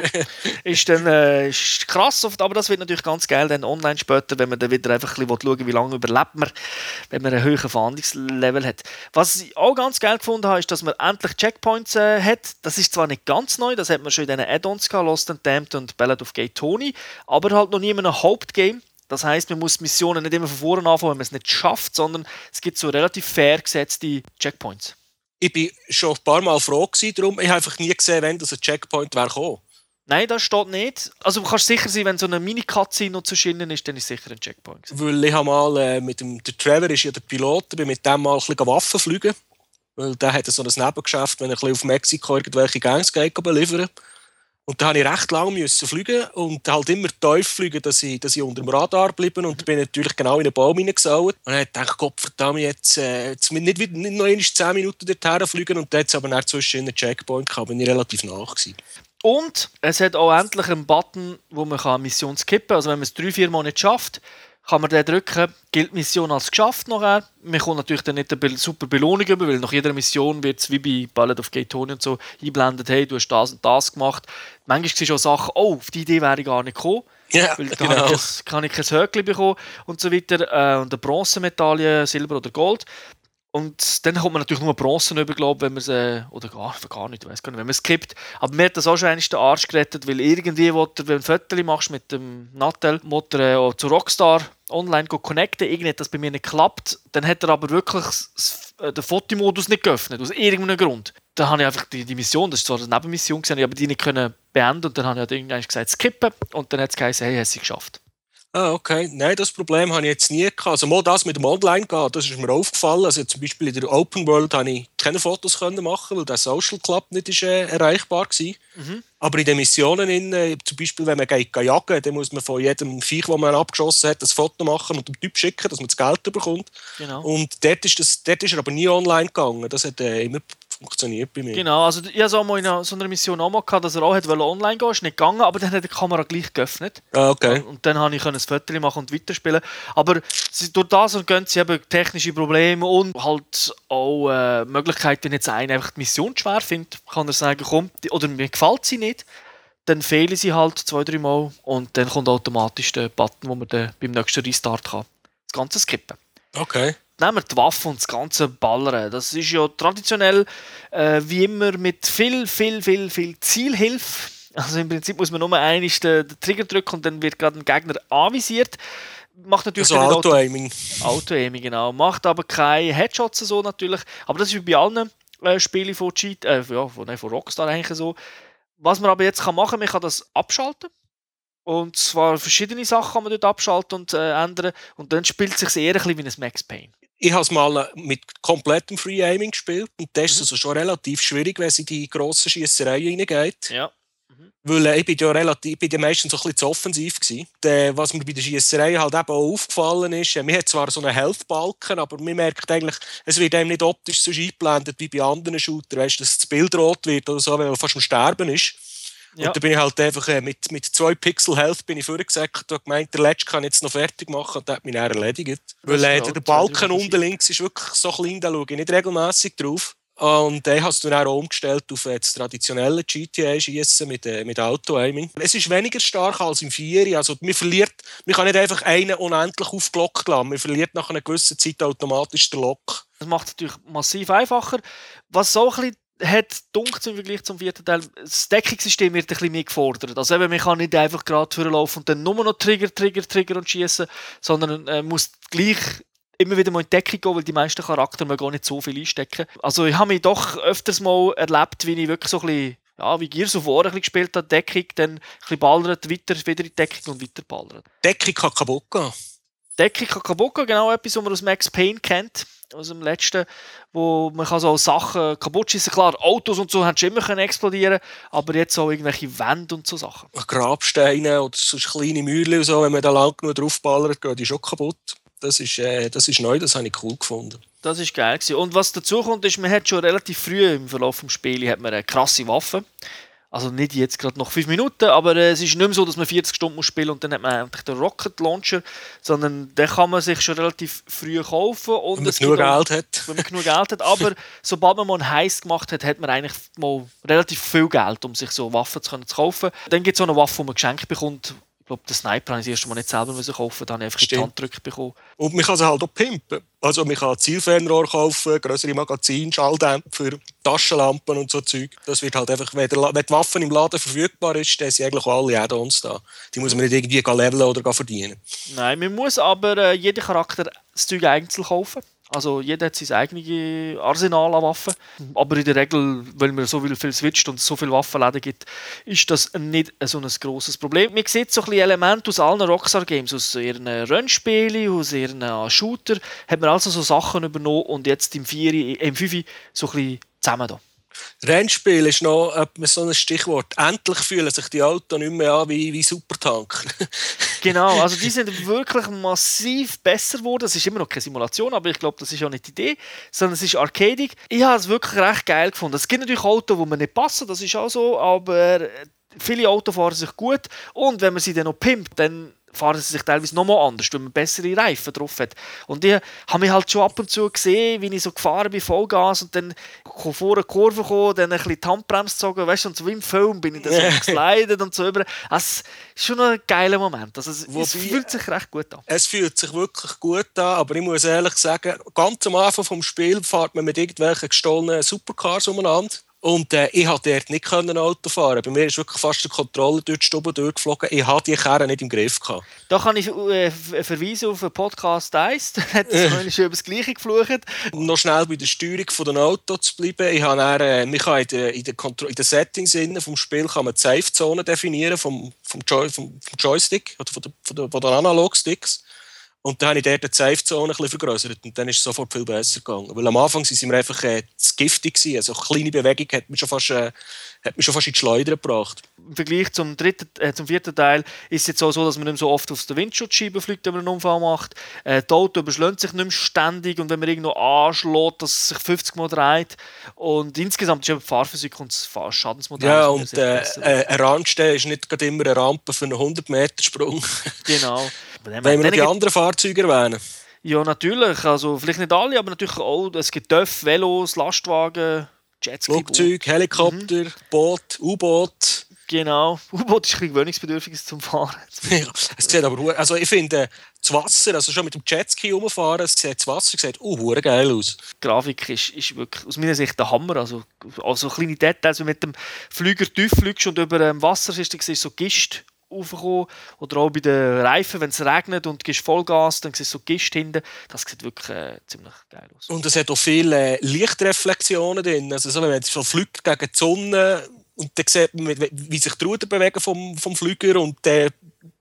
ist dann äh, ist krass, oft, aber das wird natürlich ganz geil dann online später, wenn man dann wieder einfach ein bisschen schauen wie lange überlebt man, wenn man einen höheren Fahndungslevel hat. Was ich auch ganz geil gefunden habe, ist, dass man endlich Checkpoints äh, hat. Das ist zwar nicht ganz neu, das hat man schon in diesen Add-ons gehabt, Lost and Damned und Ballad of Gay Tony, aber halt noch nie in einem Hauptgame. Das heißt, man muss Missionen nicht immer von vorne anfangen, wenn man es nicht schafft, sondern es gibt so relativ fair gesetzte Checkpoints. Ich bin schon ein paar Mal froh gewesen, darum. Ich habe einfach nie gesehen, wenn das ein Checkpoint wäre gekommen. Nein, das steht nicht. Also du kannst sicher sein, wenn so eine Mini-Cutscene noch zu schinnen ist, dann ist sicher ein Checkpoint. Weil ich habe mal äh, mit dem, der Trevor ist ja der Pilot, ich bin mit dem mal ein bisschen Waffen fliegen. Weil der hat so ein Nebengeschäft, wenn er ein bisschen auf Mexiko irgendwelche Gangs geht, beliefern. Und da habe ich recht lange müssen fliegen und halt immer tief fliegen, dass ich, dass ich unter dem Radar bleiben und bin natürlich genau in einen Baum hineingesaut. Und dann habe ich Gott verdammt, jetzt, äh, jetzt nicht, wieder- nicht noch einmal 10 Minuten dorthin fliegen und es aber dann zwischen einen Checkpoint gehabt, bin ich relativ nach gewesen. Und es hat auch endlich einen Button, wo man kann Mission skippen kann. Also wenn man es drei, vier nicht schafft, kann man den drücken, gilt die Mission als geschafft nachher. Man kommt natürlich dann nicht eine super Belohnung über, weil nach jeder Mission wird es wie bei Ballad of Gay Tony und so einblendet, hey, du hast das und das gemacht. Manchmal sind schon Sachen, oh, auf die Idee wäre ich gar nicht gekommen. Ja, Weil da genau. kann ich kein Höckli bekommen und so weiter. Äh, und eine Bronzemedaille, Silber oder Gold. Und dann kommt man natürlich nur Bronzen über, glaube wenn man es, äh, oder gar, gar nicht, ich weiß gar nicht, wenn man es kippt. Aber mir hat das auch schon einmal den Arsch gerettet, weil irgendwie, wo du, wenn du ein Foto machst mit dem Nattel, wo du äh, zu Rockstar online connecten, irgendwie hat das bei mir nicht geklappt. Dann hat er aber wirklich äh, den Fotomodus nicht geöffnet, aus irgendeinem Grund. Dann habe ich einfach die, die Mission, das war zwar eine Nebenmission, gewesen, aber die nicht können beenden und dann habe ich halt irgendwann gesagt, skippen und dann hat es geheißen, hey, hast du geschafft. Ah, okay. Nein, das Problem habe ich jetzt nie gehabt. Also mal das mit dem Online gehen, das ist mir aufgefallen. Also zum Beispiel in der Open World habe ich keine Fotos können machen, weil der Social Club nicht ist, äh, erreichbar war. Aber in den Missionen, in, äh, zum Beispiel wenn man geht, geht jagen, dann muss man von jedem Viech, das man abgeschossen hat, ein Foto machen und dem Typ schicken, dass man das Geld bekommt. Genau. Und dort ist, das, dort ist er aber nie online gegangen. Das hat äh, immer funktioniert bei mir. Genau, also ich hatte auch mal in so einer Mission auch mal gehabt, dass er auch wollte online gehen, ist nicht gegangen, aber dann hat die Kamera gleich geöffnet. Ah, okay. Und dann konnte ich ein Foto machen und weiterspielen. Aber sie, durch das und gehen sie eben technische Probleme und halt auch äh, Möglichkeiten, wenn jetzt einer einfach die Mission schwer findet, kann er sagen, komm, die, oder mir gefällt sie nicht, dann fehlen sie halt zwei, drei Mal und dann kommt automatisch der Button, wo man dann beim nächsten Restart kann. Das Ganze skippen. Okay. Nehmen wir die Waffe und das ganze Ballern. Das ist ja traditionell äh, wie immer mit viel, viel, viel, viel Zielhilfe. Also im Prinzip muss man nur einmal den, den Trigger drücken und dann wird gerade ein Gegner anvisiert. Macht natürlich Also Auto-Aiming. Auto-Aiming, genau. Macht aber keine Headshots so natürlich. Aber das ist wie bei allen äh, Spielen von, Cheat, äh, ja, von, nein, von Rockstar eigentlich so. Was man aber jetzt kann machen kann, man kann das abschalten. Und zwar verschiedene Sachen kann man dort abschalten und äh, ändern. Und dann spielt es sich eher ein bisschen wie ein Max Payne. Ich habe es mal mit komplettem Free Aiming gespielt und das ist mhm. also schon relativ schwierig, wenn es in die grossen Schiessereien reingeht. Ja. Weil äh, ich bin ja relativ, ich bin ja meistens so ein bisschen zu offensiv gewesen. Was mir bei der Schiesserei halt eben auch aufgefallen ist, äh, man hat zwar so einen Health-Balken, aber man merkt eigentlich, es wird einem nicht optisch so eingeblendet wie bei anderen Shootern, weißt, dass das Bild rot wird oder so, wenn man fast am Sterben ist. Ja. Und da bin ich halt einfach äh, mit, mit zwei Pixel Health bin ich vorgesagt und gemeint, der letzte kann ich jetzt noch fertig machen und der hat mich dann erledigt. Weil äh, der Balken unten links ist wirklich so klein, da schaue ich nicht regelmäßig drauf. Und dann hast du dann auch umgestellt auf das traditionelle GTA-Schießen mit, äh, mit Auto-Aiming. Es ist weniger stark als im Vieri. Also man verliert, man kann nicht einfach einen unendlich aufgelockt lassen. Man verliert nach einer gewissen Zeit automatisch den Lock. Das macht es natürlich massiv einfacher. Was so ein bisschen hat dunkt im Vergleich zum vierten Teil, das Deckungssystem wird ein bisschen mehr gefordert. Also eben, man kann nicht einfach gerade vorlaufen und dann nur noch Trigger, Trigger, Trigger und schießen, sondern äh, muss gleich immer wieder mal in Deckung gehen, weil die meisten Charaktere man gar nicht so viel einstecken. Also ich habe mich doch öfters mal erlebt, wie ich wirklich so ein bisschen, ja, wie Gears of War gespielt habe, Deckung, dann ein bisschen ballert, weiter, wieder in Deckung und weiter ballert. Deckung kann kaputt gehen. Deckung kann kaputt gehen, genau etwas, was man aus Max Payne kennt, aus dem letzten, wo man kann so Sachen kaputt schießen. Klar, Autos und so haben schon immer können explodieren, aber jetzt auch irgendwelche Wände und so Sachen. Grabsteine oder so kleine Mühle und so, wenn man da lang genug draufballert, gehen die schon kaputt. Das ist, äh, das ist neu, das habe ich cool gefunden. Das ist geil gewesen. Und was dazu kommt, ist, man hat schon relativ früh im Verlauf des Spiels hat man eine krasse Waffe. Also nicht jetzt gerade noch 5 Minuten, aber äh, es ist nicht mehr so, dass man 40 Stunden muss spielen und dann hat man eigentlich den Rocket Launcher, sondern den kann man sich schon relativ früh kaufen. Und wenn man genug Geld hat. Wenn man genug Geld hat. Aber <laughs> sobald man mal einen Heiß gemacht hat, hat man eigentlich mal relativ viel Geld, um sich so Waffen zu, zu kaufen. Dann gibt es auch eine Waffe, die man geschenkt bekommt, glaube, den Sniper habe ich das erste Mal nicht selber müssen kaufen, dann habe ich einfach Stimmt. die Hand bekommen. Und man kann sie halt auch pimpen. Also man kann Zielfernrohr kaufen, größere Magazine, Schalldämpfer, Taschenlampen und so Zeug. Das wird halt einfach, wenn, der, wenn die Waffe im Laden verfügbar ist, dann sind eigentlich alle Add-ons da. Die muss man nicht irgendwie leveln oder verdienen. Nein, man muss aber äh, jeden Charakter das Zeug einzeln kaufen. Also jeder hat sein eigenes Arsenal an Waffen. Aber in der Regel, weil man so viel switcht und so viele Waffenläden gibt, ist das nicht so ein grosses Problem. Man sieht so ein bisschen Elemente aus allen Rockstar-Games, aus ihren Rennspielen, aus ihren Shooter, hat man also so Sachen übernommen und jetzt im 4, im 5 so ein bisschen zusammen da. Rennspiel ist noch so ein Stichwort. Endlich fühlen sich die Autos nicht mehr an wie, wie Supertank. <laughs> genau, also die sind wirklich massiv besser geworden. Es ist immer noch keine Simulation, aber ich glaube, das ist auch nicht die Idee, sondern es ist arcadig. Ich habe es wirklich recht geil gefunden. Es gibt natürlich Autos, die mir nicht passen, das ist auch so, aber viele Autos fahren sich gut und wenn man sie dann noch pimpt, dann fahren sie sich teilweise nochmal anders, weil man bessere Reifen drauf hat. Und ich habe mich halt schon ab und zu gesehen, wie ich so gefahren bin, Vollgas und dann vor eine Kurve gekommen, dann ein bisschen die Handbremse gezogen, weißt du, und so wie im Film bin ich dann so <laughs> geslidet und so über. Also, ist schon ein geiler Moment. Also, es, Wobei, es, fühlt sich recht gut an. Es fühlt sich wirklich gut an, aber ich muss ehrlich sagen, ganz am Anfang vom Spiel fährt man mit irgendwelchen gestohlenen Supercars umeinander. Und äh, ich konnte dort nicht Auto fahren. Bei mir ist wirklich fast die Kontrolle durch die Stube durchgeflogen. Ich hatte die Kerne nicht im Griff. Gehabt. Da kann ich äh, verweisen auf den Podcast 1. <laughs> Da hat es <laughs> über das Gleiche geflucht. Um noch schnell bei der Steuerung des Autos zu bleiben. Ich habe dann, äh, kann in den in der in der Settings vom Spiel kann man die Safe-Zone definieren vom, vom, Joy, vom, vom Joystick oder von, von den Analog-Sticks. Und dann habe ich dort die Safe-Zone ein vergrößert und dann ist es sofort viel besser gegangen. Weil am Anfang waren wir einfach äh, zu giftig. Gewesen. Also eine kleine Bewegung hat mich schon fast, äh, hat mich schon fast in die Schleuder gebracht. Im Vergleich zum, dritten, äh, zum vierten Teil ist es jetzt auch so, dass man nicht so oft aus der Windschutzscheibe fliegt, wenn man einen Unfall macht. Äh, das Auto überschlägt sich nicht mehr ständig und wenn man irgendwo anschlägt, dass es sich 50 Mal dreht. Und insgesamt ist die Fahrphysik und das Schadensmodell Ja, und äh, äh, ein Randstehen ist nicht immer eine Rampe für einen 100-Meter-Sprung. Genau. <laughs> Wenn wir noch die anderen Fahrzeuge erwähnen? Ja, natürlich. Also, vielleicht nicht alle, aber natürlich auch. Es gibt Dörf, Velos, Lastwagen, Jetski. Flugzeug, Helikopter, mhm. Boot, U-Boot. Genau. <laughs> U-Boot ist ein bisschen gewöhnungsbedürftig zum Fahren. <laughs> ja, es sieht aber also ich finde, das Wasser, also schon mit dem Jetski rumfahren, es sieht, das Wasser sieht uh, geil aus. Die Grafik ist, ist wirklich aus meiner Sicht der Hammer. Also, also kleine Details, wenn du mit dem Flüger tief fliegst und über dem Wasser ist, dann siehst du so Gist raufkommen. Oder auch bei den Reifen, wenn es regnet und du Vollgas, dann siehst du so Gist hinten. Das sieht wirklich äh, ziemlich geil aus. Und es hat auch viele Lichtreflexionen drin. Also so, wenn man so fliegt gegen die Sonne, Und dann sieht man, wie sich die Ruder bewegen vom, vom Flüger und der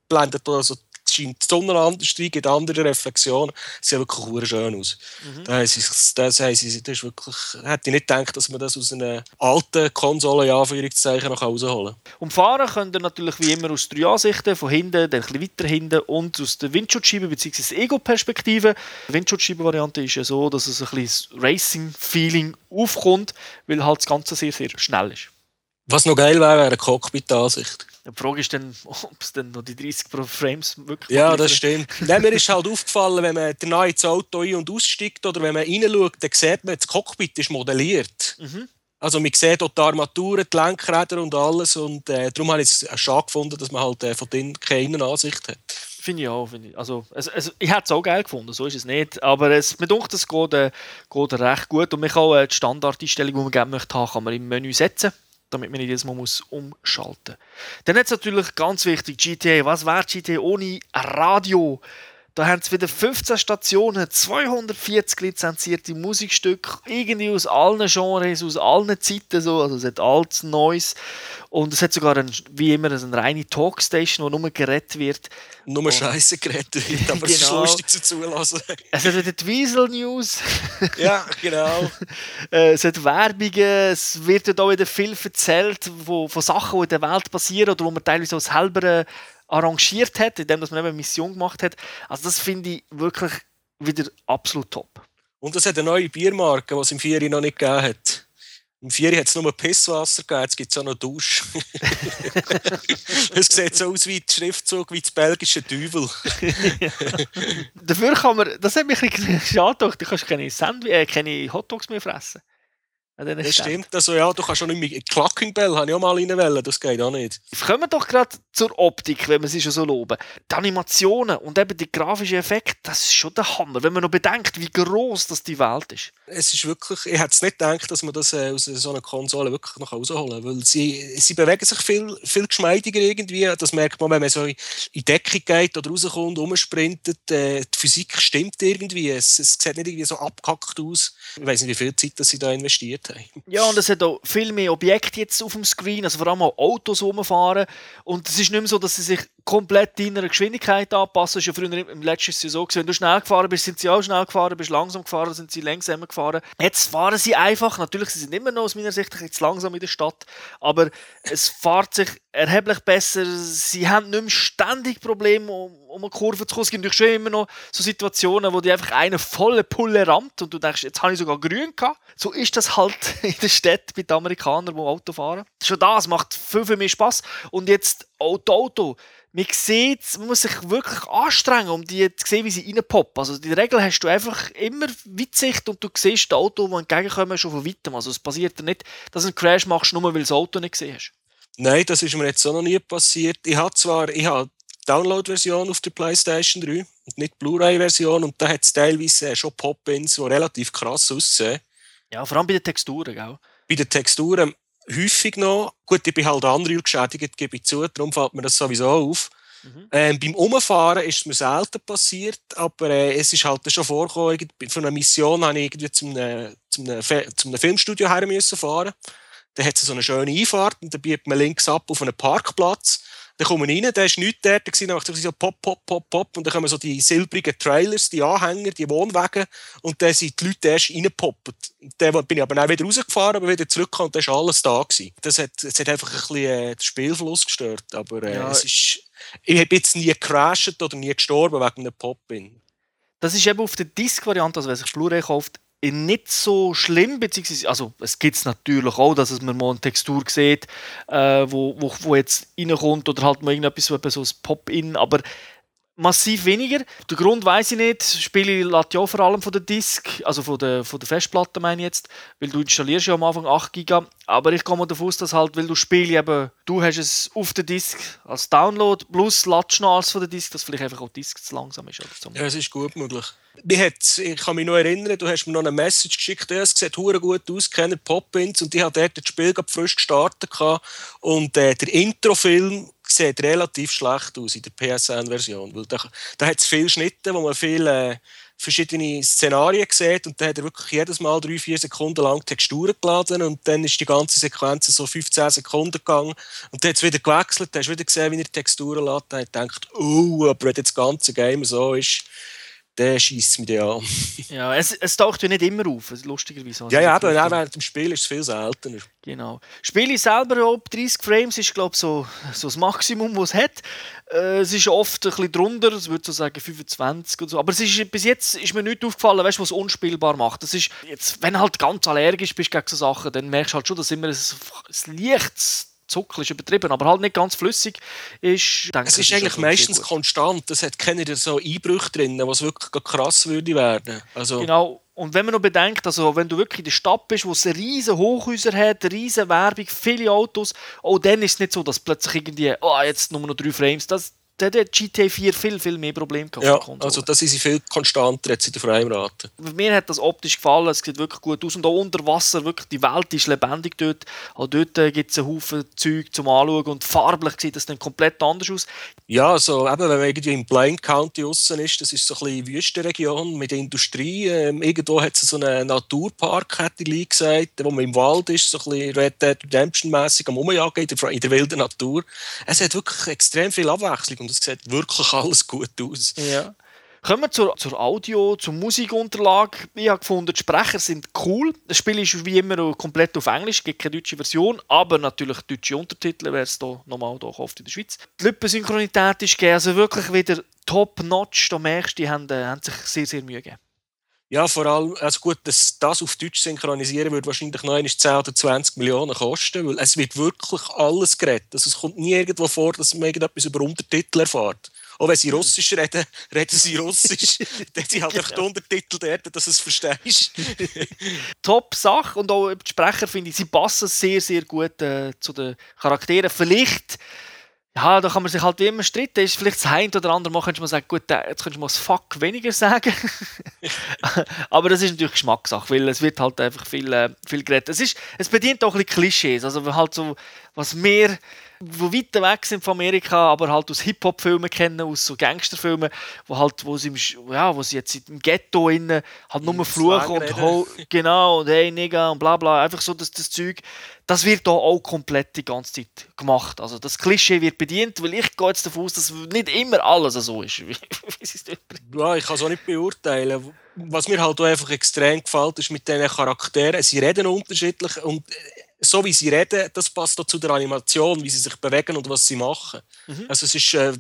blendet also scheint die Sonne anders rein, gibt andere Reflexionen. Sieht wirklich schön aus. Mhm. Da haben sie, das, haben sie, das ist wirklich, hätte ich nicht gedacht, dass man das aus einer alten Konsole, ja, Anführungszeichen, noch rausholen kann. Und fahren könnt ihr natürlich wie immer aus drei Ansichten, von hinten, dann ein bisschen weiter hinten und aus der Windschutzscheibe bzw. Ego-Perspektive. Die Windschutzscheibe-Variante ist ja so, dass es ein bisschen Racing-Feeling aufkommt, weil halt das Ganze sehr, sehr schnell ist. Was noch geil wäre, wäre eine Cockpit-Ansicht. Die Frage ist dann, ob es dann noch die 30 Pro Frames wirklich Ja, das stimmt. Nein, mir ist halt aufgefallen, wenn man danach ins Auto ein- und aussteigt oder wenn man reinschaut, dann sieht man, das Cockpit ist modelliert. Mhm. Also man sieht dort die Armaturen, die Lenkräder und alles und äh, darum habe ich es schade gefunden, dass man halt äh, von denen keine Ansicht hat. Finde ich auch. Find ich. Also, also, also, ich hätte es auch geil gefunden, so ist es nicht. Aber es, mir denkt, es geht, äh, geht recht gut. Und man kann auch äh, die Standardeinstellung, die man gerne möchte haben, kann man im Menü setzen damit man nicht jedes Mal muss umschalten muss. Dann ist natürlich ganz wichtig, GTA. Was wäre GTA ohne Radio? Da haben sie wieder 15 Stationen, 240 lizenzierte Musikstücke, irgendwie aus allen Genres, aus allen Zeiten. So. Also es hat altes, neues. Und es hat sogar, ein, wie immer, eine reine Talkstation, wo nur gerettet wird. Nur Scheiße gerettet wird, <laughs> aber genau. es ist lustig zu zulassen. Es hat wieder die Weasel News. <laughs> ja, genau. Äh, es hat Werbungen, es wird dort auch wieder viel erzählt von, von Sachen, die in der Welt passieren oder wo man teilweise als selber arrangiert hat, indem man eben eine Mission gemacht hat. Also das finde ich wirklich wieder absolut top. Und es hat eine neue Biermarke, die es im Vieri noch nicht gegeben hat. Im Vieri hat es nur Pisswasser gegeben, jetzt gibt es auch noch Dusch. <laughs> es sieht so aus wie der Schriftzug wie das belgische Teufel. <laughs> Dafür kann man, das hat mich ein bisschen schade gedacht, du kannst keine, Sandwich, äh, keine Hotdogs mehr fressen. Das stimmt. Also, ja, du kannst schon nicht mehr. Clucking Bell habe ich auch mal reinwählen, das geht auch nicht. Kommen wir doch gerade zur Optik, wenn wir sie schon so loben. Die Animationen und eben die grafischen Effekte, das ist schon der Hammer, wenn man noch bedenkt, wie groß das die Welt ist. Es ist wirklich, ich hätte es nicht gedacht, dass man das äh, aus so einer Konsole wirklich noch rausholen kann, weil sie, sie bewegen sich viel, viel geschmeidiger irgendwie. Das merkt man, wenn man so in Deckung geht oder rauskommt, rumsprintet. Äh, die Physik stimmt irgendwie. Es, es sieht nicht irgendwie so abgehackt aus. Ich weiß nicht, wie viel Zeit dass sie da investiert haben. Ja, und es hat auch viel mehr Objekte jetzt auf dem Screen, also vor allem auch Autos rumfahren. Und es ist nicht mehr so, dass sie sich komplett deiner Geschwindigkeit anpassen. Das war ja früher im letzten Jahr so. Wenn du schnell gefahren bist, sind sie auch schnell gefahren, bist langsam gefahren, sind sie langsamer gefahren. Jetzt fahren sie einfach, natürlich sie sind immer noch aus meiner Sicht jetzt langsam in der Stadt, aber es fährt sich erheblich besser. Sie haben nicht mehr ständig Probleme, um, um eine Kurve zu kommen. Es gibt schon immer noch so Situationen, wo die einfach eine volle Pulle rammt und du denkst, jetzt habe ich sogar grün gehabt. So ist das halt <laughs> in der Stadt bei den Amerikanern, die Auto fahren. Schon das macht viel, viel mehr Spaß. Und jetzt Auto, Auto man sieht, man muss sich wirklich anstrengen, um die zu sehen, wie sie reinpoppen. Also die Regel hast du einfach immer Weitsicht und du siehst das Auto, das entgegenkommen, schon von weitem. Also es passiert dir nicht, dass du einen Crash machst, nur weil du das Auto nicht gesehen hast. Nein, das ist mir jetzt auch noch nie passiert. Ich habe zwar ich habe Download-Version auf der PlayStation 3 und nicht Blu-ray-Version und da hat es teilweise schon Pop-ins, die relativ krass aussehen. Ja, vor allem bei den Texturen, gell? Bei den Texturen häufig noch. Gut, ich bin halt Unreal geschädigt, gebe ich zu, darum fällt mir das sowieso auf. Mhm. Ähm, beim Umfahren ist es mir selten passiert, aber äh, es ist halt schon vorgekommen, von einer Mission habe ich irgendwie zum, äh, zum, äh, zum Filmstudio her müssen fahren. Da hat es so eine schöne Einfahrt und dann biegt man links ab auf einen Parkplatz dann kommen wir rein, da ist nichts dort, dann macht so pop, pop, pop, pop und dann kommen so die silbrigen Trailers, die Anhänger, die Wohnwagen und dann sind die Leute erst reingepoppt. Dann bin ich aber auch wieder rausgefahren, aber wieder zurückgekommen und dann war alles da. Gewesen. Das hat, das hat einfach ein bisschen äh, den Spielfluss gestört, aber äh, ja. es ist, ich habe jetzt nie gecrashed oder nie gestorben wegen einem Pop-In. Das ist eben auf der Disk-Variante, also wer sich Blu-ray kauft, nicht so schlimm, beziehungsweise, also es gibt es natürlich auch, dass man mal eine Textur sieht, äh, wo, wo, wo jetzt reinkommt oder halt mal irgendetwas, so ein Pop-In, aber massiv weniger. Der Grund weiß ich nicht. Das Spiel lädt ja vor allem von der Disk, also von der, von der Festplatte meine ich jetzt, weil du installierst ja am Anfang 8 GB. Aber ich komme davon aus, dass halt, weil du Spiel eben, du hast es auf der Disk als Download plus lädst noch als von der Disk, dass vielleicht einfach auch die Disk zu langsam ist. Oder ja, es ist gut möglich. ich kann mich noch erinnern, du hast mir noch eine Message geschickt, es sieht hure gut aus, keine Pop-Ins und ich hatte dort das Spiel frisch gestartet und äh, der Introfilm sieht relativ schlecht aus in der PSN-Version. da, da hat es viele Schnitte, wo man viel, äh, verschiedene Szenarien sieht und dann hat er wirklich jedes Mal drei, vier Sekunden lang Texturen geladen und dann ist die ganze Sequenz so 15 Sekunden gegangen und dann hat es wieder gewechselt, dann hast du wieder gesehen, wie er Texturen lädt, dann hat er gedacht, oh, aber wenn das ganze Game so ist, der schießt mich <laughs> an. ja, es, es taucht ja nicht immer auf, lustigerweise. Also ja, ja, aber auch während dem Spiel ist es viel seltener. Genau. Spiele selber ob 30 Frames ist, glaube ich, so, so das Maximum, das es hat. Äh, es ist oft ein bisschen drunter, ich würde so sagen 25 oder so. Aber es ist, bis jetzt ist mir nicht aufgefallen, weißt, was es unspielbar macht. Das ist, jetzt, wenn du halt ganz allergisch bist gegen so Sachen, dann merkst du halt schon, dass immer ein, ein leichtes Zuckel ist übertrieben, aber halt nicht ganz flüssig ist. Denke, es ist eigentlich meistens konstant. Es hat keine so Einbrüche drin, was wirklich krass würde werden. Also genau. Und wenn man noch bedenkt, also wenn du wirklich in der Stadt bist, wo es riesen Hochhäuser hat, riesen Werbung, viele Autos, auch dann ist es nicht so, dass plötzlich irgendwie, oh, jetzt nur noch drei Frames. Das, der hat GTA 4 viel, viel mehr Probleme gehabt. Ja, also das ist viel konstanter jetzt in der Framerate. Mir hat das optisch gefallen, es sieht wirklich gut aus. Und auch unter Wasser, wirklich, die Welt ist lebendig dort. Auch dort äh, gibt es einen Haufen Zeug zum Anschauen und farblich sieht das dann komplett anders aus. Ja, also eben, wenn man irgendwie im Blaine County außen ist, das ist so ein bisschen Wüstenregion mit Industrie. Ähm, irgendwo hat es so einen Naturpark, hätte ich gesagt, wo man im Wald ist, so ein bisschen Red Dead Redemption-mässig am Umjagen in der, in der wilden Natur. Es hat wirklich extrem viel Abwechslung und es sieht wirklich alles gut aus. Ja. Kommen wir zur, zur Audio, zur Musikunterlage. Ich habe gefunden, die Sprecher sind cool. Das Spiel ist wie immer komplett auf Englisch, es gibt keine deutsche Version, aber natürlich deutsche Untertitel, wäre es hier nochmal hier oft in der Schweiz. Die Lippensynchronität ist gegeben, also wirklich wieder top-notch. Da merkst du, die haben, äh, haben sich sehr, sehr Mühe gegeben. Ja, vor allem, also gut, das, das auf Deutsch synchronisieren würde wahrscheinlich noch 10 oder 20 Millionen kosten, weil es wird wirklich alles geredet. Also es kommt nie irgendwo vor, dass man irgendetwas über Untertitel erfährt. Auch wenn sie Russisch reden, <laughs> reden sie Russisch. <laughs> Dann sind halt einfach die Untertitel dort, dass du es verstehst. <laughs> Top Sache. Und auch die Sprecher, finde ich, sie passen sehr, sehr gut äh, zu den Charakteren. Vielleicht ja, da kann man sich halt wie immer streiten. Ist vielleicht das eine oder andere Mal könntest du sagen, gut, jetzt könntest du mal das Fuck weniger sagen. <laughs> Aber das ist natürlich Geschmackssache, weil es wird halt einfach viel, äh, viel geredet. Es, ist, es bedient auch ein bisschen Klischees, also halt so, was mehr die weit weg sind von Amerika, aber halt aus Hip-Hop-Filmen kennen, aus so Gangsterfilmen, wo halt, wo sie, im, ja, wo sie jetzt im Ghetto innen halt nur fluchen und ho, genau und hey Nigga und bla bla, einfach so das, das Zeug, das wird da auch komplett die ganze Zeit gemacht. Also das Klischee wird bedient, weil ich gehe jetzt davon aus, dass nicht immer alles so ist, <laughs> Ja, ich kann es auch nicht beurteilen. Was mir halt auch einfach extrem gefällt, ist mit diesen Charakteren, sie reden unterschiedlich und so wie sie reden, das passt auch zu der Animation, wie sie sich bewegen und was sie machen. Mhm. Also es ist, äh,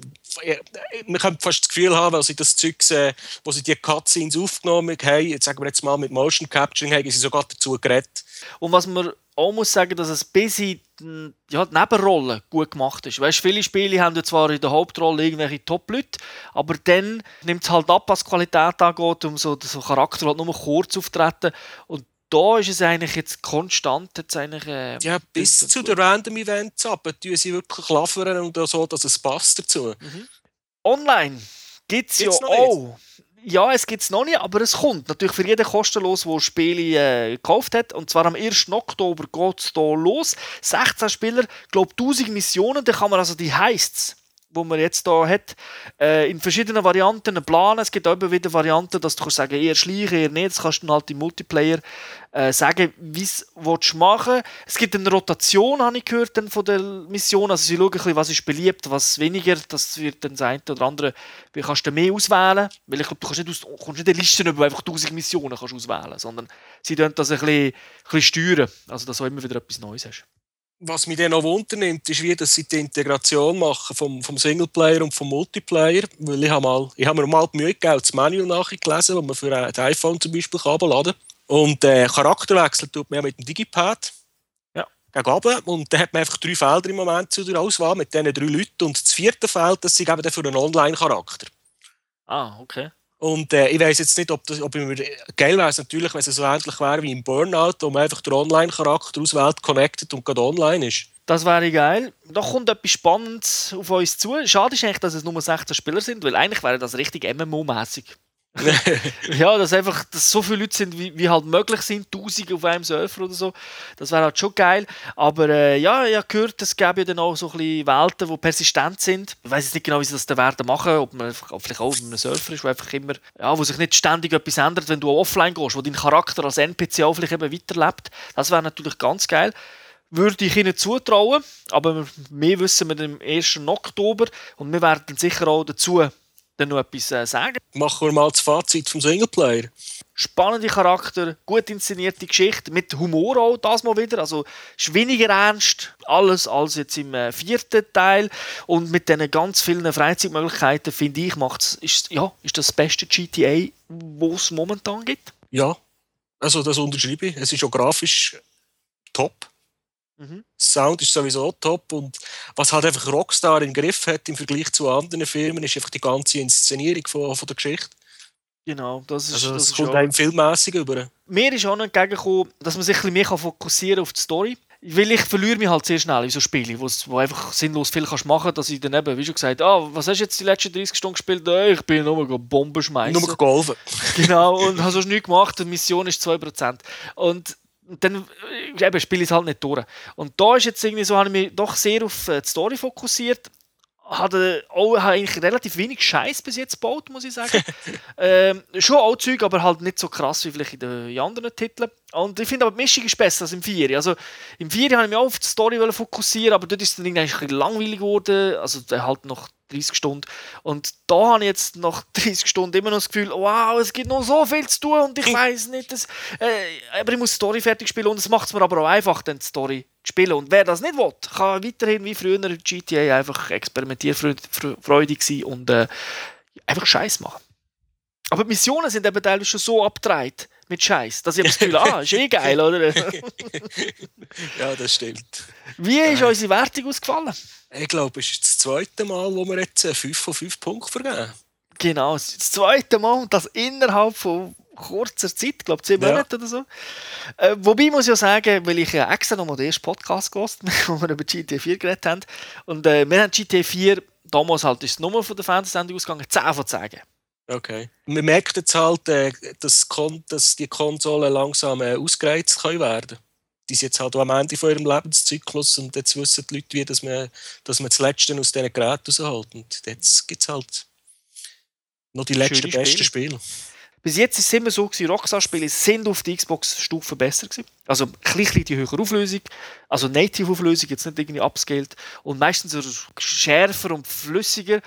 man kann fast das Gefühl haben, als sie das Zeug sehen, wo sie die Cutscenes aufgenommen haben, jetzt sagen wir jetzt mal mit Motion Capturing, haben sie sogar dazu geredet. Und was man auch muss sagen, dass es bis in die, ja, die Nebenrollen gut gemacht ist. Weißt, viele Spiele haben zwar in der Hauptrolle irgendwelche Top-Leute, aber dann nimmt es halt ab, was die Qualität angeht, um so, so Charakter halt nur kurz auftreten. Und da ist es eigentlich jetzt konstant. Jetzt eigentlich, äh, ja, bis zu den Random Events ab, tun sie wirklich klaffern und so, dass es passt dazu. Mhm. Online gibt es ja auch. Ja, es gibt es noch nicht, aber es kommt. Natürlich für jeden kostenlos, der Spiele äh, gekauft hat. Und zwar am 1. Oktober geht es hier los. 16 Spieler, glaube 1000 Missionen. Da kann man also die Heists wo man jetzt hier hat, äh, in verschiedenen Varianten planen. Es gibt auch immer wieder Varianten, dass du kannst sagen, eher schleichen, eher nicht. Das kannst du dann halt im Multiplayer äh, sagen, wie es machen. Es gibt eine Rotation, habe ich gehört, dann von der Mission. Also sie schauen ein bisschen, was ist beliebt, was weniger. Das wird dann das eine oder andere, wie kannst du mehr auswählen. Weil ich glaube, du kannst nicht, aus, kannst nicht eine Liste über einfach 1000 Missionen kannst auswählen, sondern sie das ein bisschen, ein bisschen steuern. Also dass du immer wieder etwas Neues hast was mich dann noch wundernimmt, ist, wie dass sie die Integration machen vom, vom Singleplayer und vom Multiplayer. Weil ich habe, mal, ich habe mir mal die Mühe gegeben, das Manual nachgelesen, das man für ein iPhone zum Beispiel abladen kann. Und der Charakterwechsel tut man mit dem Digipad ja. gegen. Und dann hat man einfach drei Felder im Moment zu der Auswahl mit diesen drei Leuten. Und das vierte Feld, das ist eben dann für einen Online-Charakter. Ah, okay. Und äh, ich weiß jetzt nicht, ob, das, ob ich mir, geil wäre natürlich, wenn es so ähnlich wäre wie im Burnout, wo man einfach den Online-Charakter auswählt, connected und gerade online ist. Das wäre geil. Da kommt etwas Spannendes auf uns zu. Schade ist eigentlich, dass es nur 16 Spieler sind, weil eigentlich wäre das richtig MMO-mäßig. <laughs> ja, dass einfach dass so viele Leute sind, wie, wie halt möglich sind, Tausende auf einem Surfer oder so. Das wäre halt schon geil. Aber äh, ja, ich habe gehört, es gäbe ja dann auch so ein bisschen Welten, die persistent sind. Ich weiß jetzt nicht genau, wie sie das dann werden machen, ob man einfach, vielleicht auch einem Surfer ist, wo einfach immer, ja, wo sich nicht ständig etwas ändert, wenn du offline gehst, wo dein Charakter als NPC auch vielleicht eben weiterlebt. Das wäre natürlich ganz geil würde ich ihnen zutrauen, aber mehr wissen wir am 1. Oktober und wir werden sicher auch dazu dann noch etwas äh, sagen. Machen wir mal das Fazit vom Singleplayer. Spannende Charakter, gut inszenierte Geschichte, mit Humor auch das mal wieder, also ist weniger ernst, alles als jetzt im äh, vierten Teil und mit diesen ganz vielen Freizeitmöglichkeiten, finde ich, macht's, ist, ja, ist das beste GTA, was es momentan gibt. Ja, also das unterschreibe ich. Es ist auch grafisch top. Mhm. Sound ist sowieso top und was halt einfach Rockstar im Griff hat im Vergleich zu anderen Filmen, ist einfach die ganze Inszenierung von, von der Geschichte. Genau, das ist Also das ist kommt einem filmmäßig über. Mir ist auch noch entgegengekommen, dass man sich ein bisschen mehr fokussieren kann auf die Story. Weil ich verliere mich halt sehr schnell in so Spielen, wo's- wo einfach sinnlos viel kannst machen dass ich dann eben, wie schon gesagt ah, was hast du jetzt die letzten 30 Stunden gespielt? Äh, ich bin nur Bomben schmeißen. Nur golfen. Genau, und habe sonst nichts gemacht. Die Mission ist 2%. Und dann äh, eben, spiele ich es halt nicht durch. Und da ist jetzt irgendwie so, habe ich mich doch sehr auf äh, die Story fokussiert. Hatte auch habe eigentlich relativ wenig Scheiß bis jetzt gebaut, muss ich sagen. <laughs> ähm, schon auch Zeug, aber halt nicht so krass wie vielleicht in den anderen Titeln. Und ich finde aber die Mischung ist besser als im 4. Also im 4 habe ich mich auch auf die Story fokussieren, aber dort ist es dann irgendwie ein bisschen langweilig geworden. Also halt noch 30 Stunden. Und da habe ich jetzt nach <laughs> 30 Stunden immer noch das Gefühl, wow, es gibt noch so viel zu tun und ich <laughs> weiß nicht, das, äh, aber ich muss die Story fertig spielen und es macht es mir aber auch einfach, dann die Story zu spielen. Und wer das nicht will, kann weiterhin wie früher in GTA einfach experimentierfreudig sein und äh, einfach Scheiß machen. Aber die Missionen sind eben teilweise schon so abgedreht mit Scheiß, dass ich habe das Gefühl, <laughs> ah, ist eh geil, oder? <laughs> Ja, das stimmt. Wie ist unsere Wertung ausgefallen? Ich glaube, es ist das zweite Mal, wo wir jetzt 5 von 5 Punkten vergeben. Genau, das zweite Mal und das innerhalb von kurzer Zeit, ich glaube 10 Ja. Monate oder so. Äh, wobei muss ich ja sagen, weil ich ja extra nochmal den ersten Podcast gehört <laughs> wo wir über GTA 4 geredet haben. Und äh, wir haben GTA 4, damals halt ist es nur von der Fernsehsendung ausgegangen, 10 von 10 gegeben. Okay. Man merkt jetzt halt, äh, dass, Kon dass die Konsolen langsam äh, ausgereizt können werden. Die sind jetzt halt auch am Ende von ihrem Lebenszyklus und jetzt wissen die Leute, wie dass man, dass man das Letzte aus diesen Geräten rausholt. Und jetzt gibt es halt noch die letzten Schöne besten Spiele. Bis jetzt ist es immer so, Rockstar-Spiele sind auf der Xbox-Stufe besser gewesen. Also ein bisschen die höhere Auflösung, also Native-Auflösung, jetzt nicht irgendwie upscaled und meistens schärfer und flüssiger.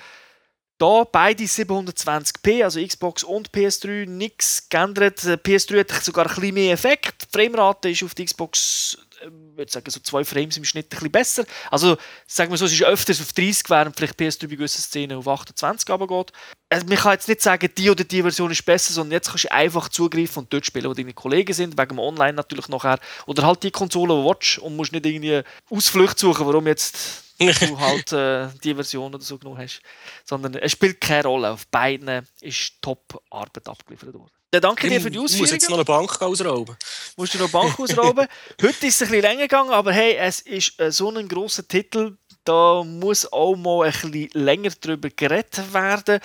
Da beide 720p, also Xbox und PS3, nichts geändert. Äh, PS3 hat sogar ein bisschen mehr Effekt. Die Framerate ist auf der Xbox, äh, ich würde sagen, so zwei Frames im Schnitt ein bisschen besser. Also sagen wir so, es ist öfters auf 30, während vielleicht PS3 bei gewissen Szenen auf 28 runtergeht. Also man kann jetzt nicht sagen, die oder die Version ist besser, sondern jetzt kannst du einfach zugreifen und dort spielen, wo deine Kollegen sind, wegen dem Online natürlich nachher. Oder halt die Konsole, die du und musst nicht irgendwie Ausflüchte suchen, warum jetzt <laughs> du halt äh, die Version oder so genommen hast. Sondern es spielt keine Rolle. Auf beiden ist Top-Arbeit abgeliefert worden. Dann danke dir für die Ich muss jetzt noch Ausführungen. eine Bank ausrauben. Musst du noch Bank ausrauben. <laughs> Heute ist es ein bisschen länger gegangen, aber hey, es ist äh, so ein grosser Titel, da muss auch mal ein bisschen länger darüber geredet werden.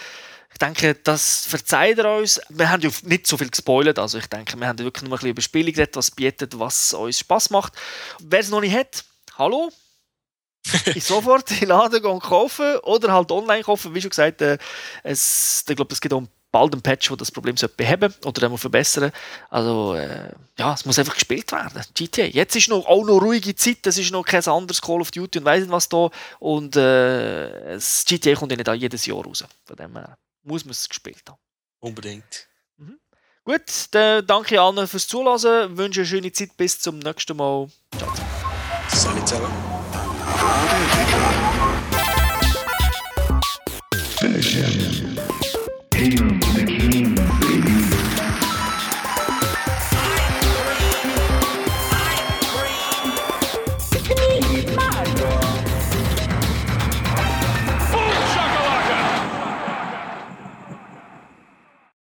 Ich denke, das verzeiht er uns. Wir haben ja nicht so viel gespoilert, also ich denke, wir haben wirklich nur ein bisschen über Spiele geredet, was bietet, was uns Spaß macht. Wer es noch nicht hat, hallo, <laughs> sofort in den Laden gehen und kaufen oder halt online kaufen. Wie schon gesagt, äh, es, ich glaube, es gibt auch bald einen Patch, der das Problem beheben oder einmal verbessern. Also äh, ja, es muss einfach gespielt werden. GTA. Jetzt ist noch, auch noch ruhige Zeit, es ist noch kein anderes Call of Duty und weiss nicht was da. Und äh, das GTA kommt ja nicht auch jedes Jahr raus. Von dem her muss man es gespielt haben. Unbedingt. Gut, dann danke allen fürs Zuhören, wünsche eine schöne Zeit, bis zum nächsten Mal. Ciao. Salut zusammen. Gerade Wecker.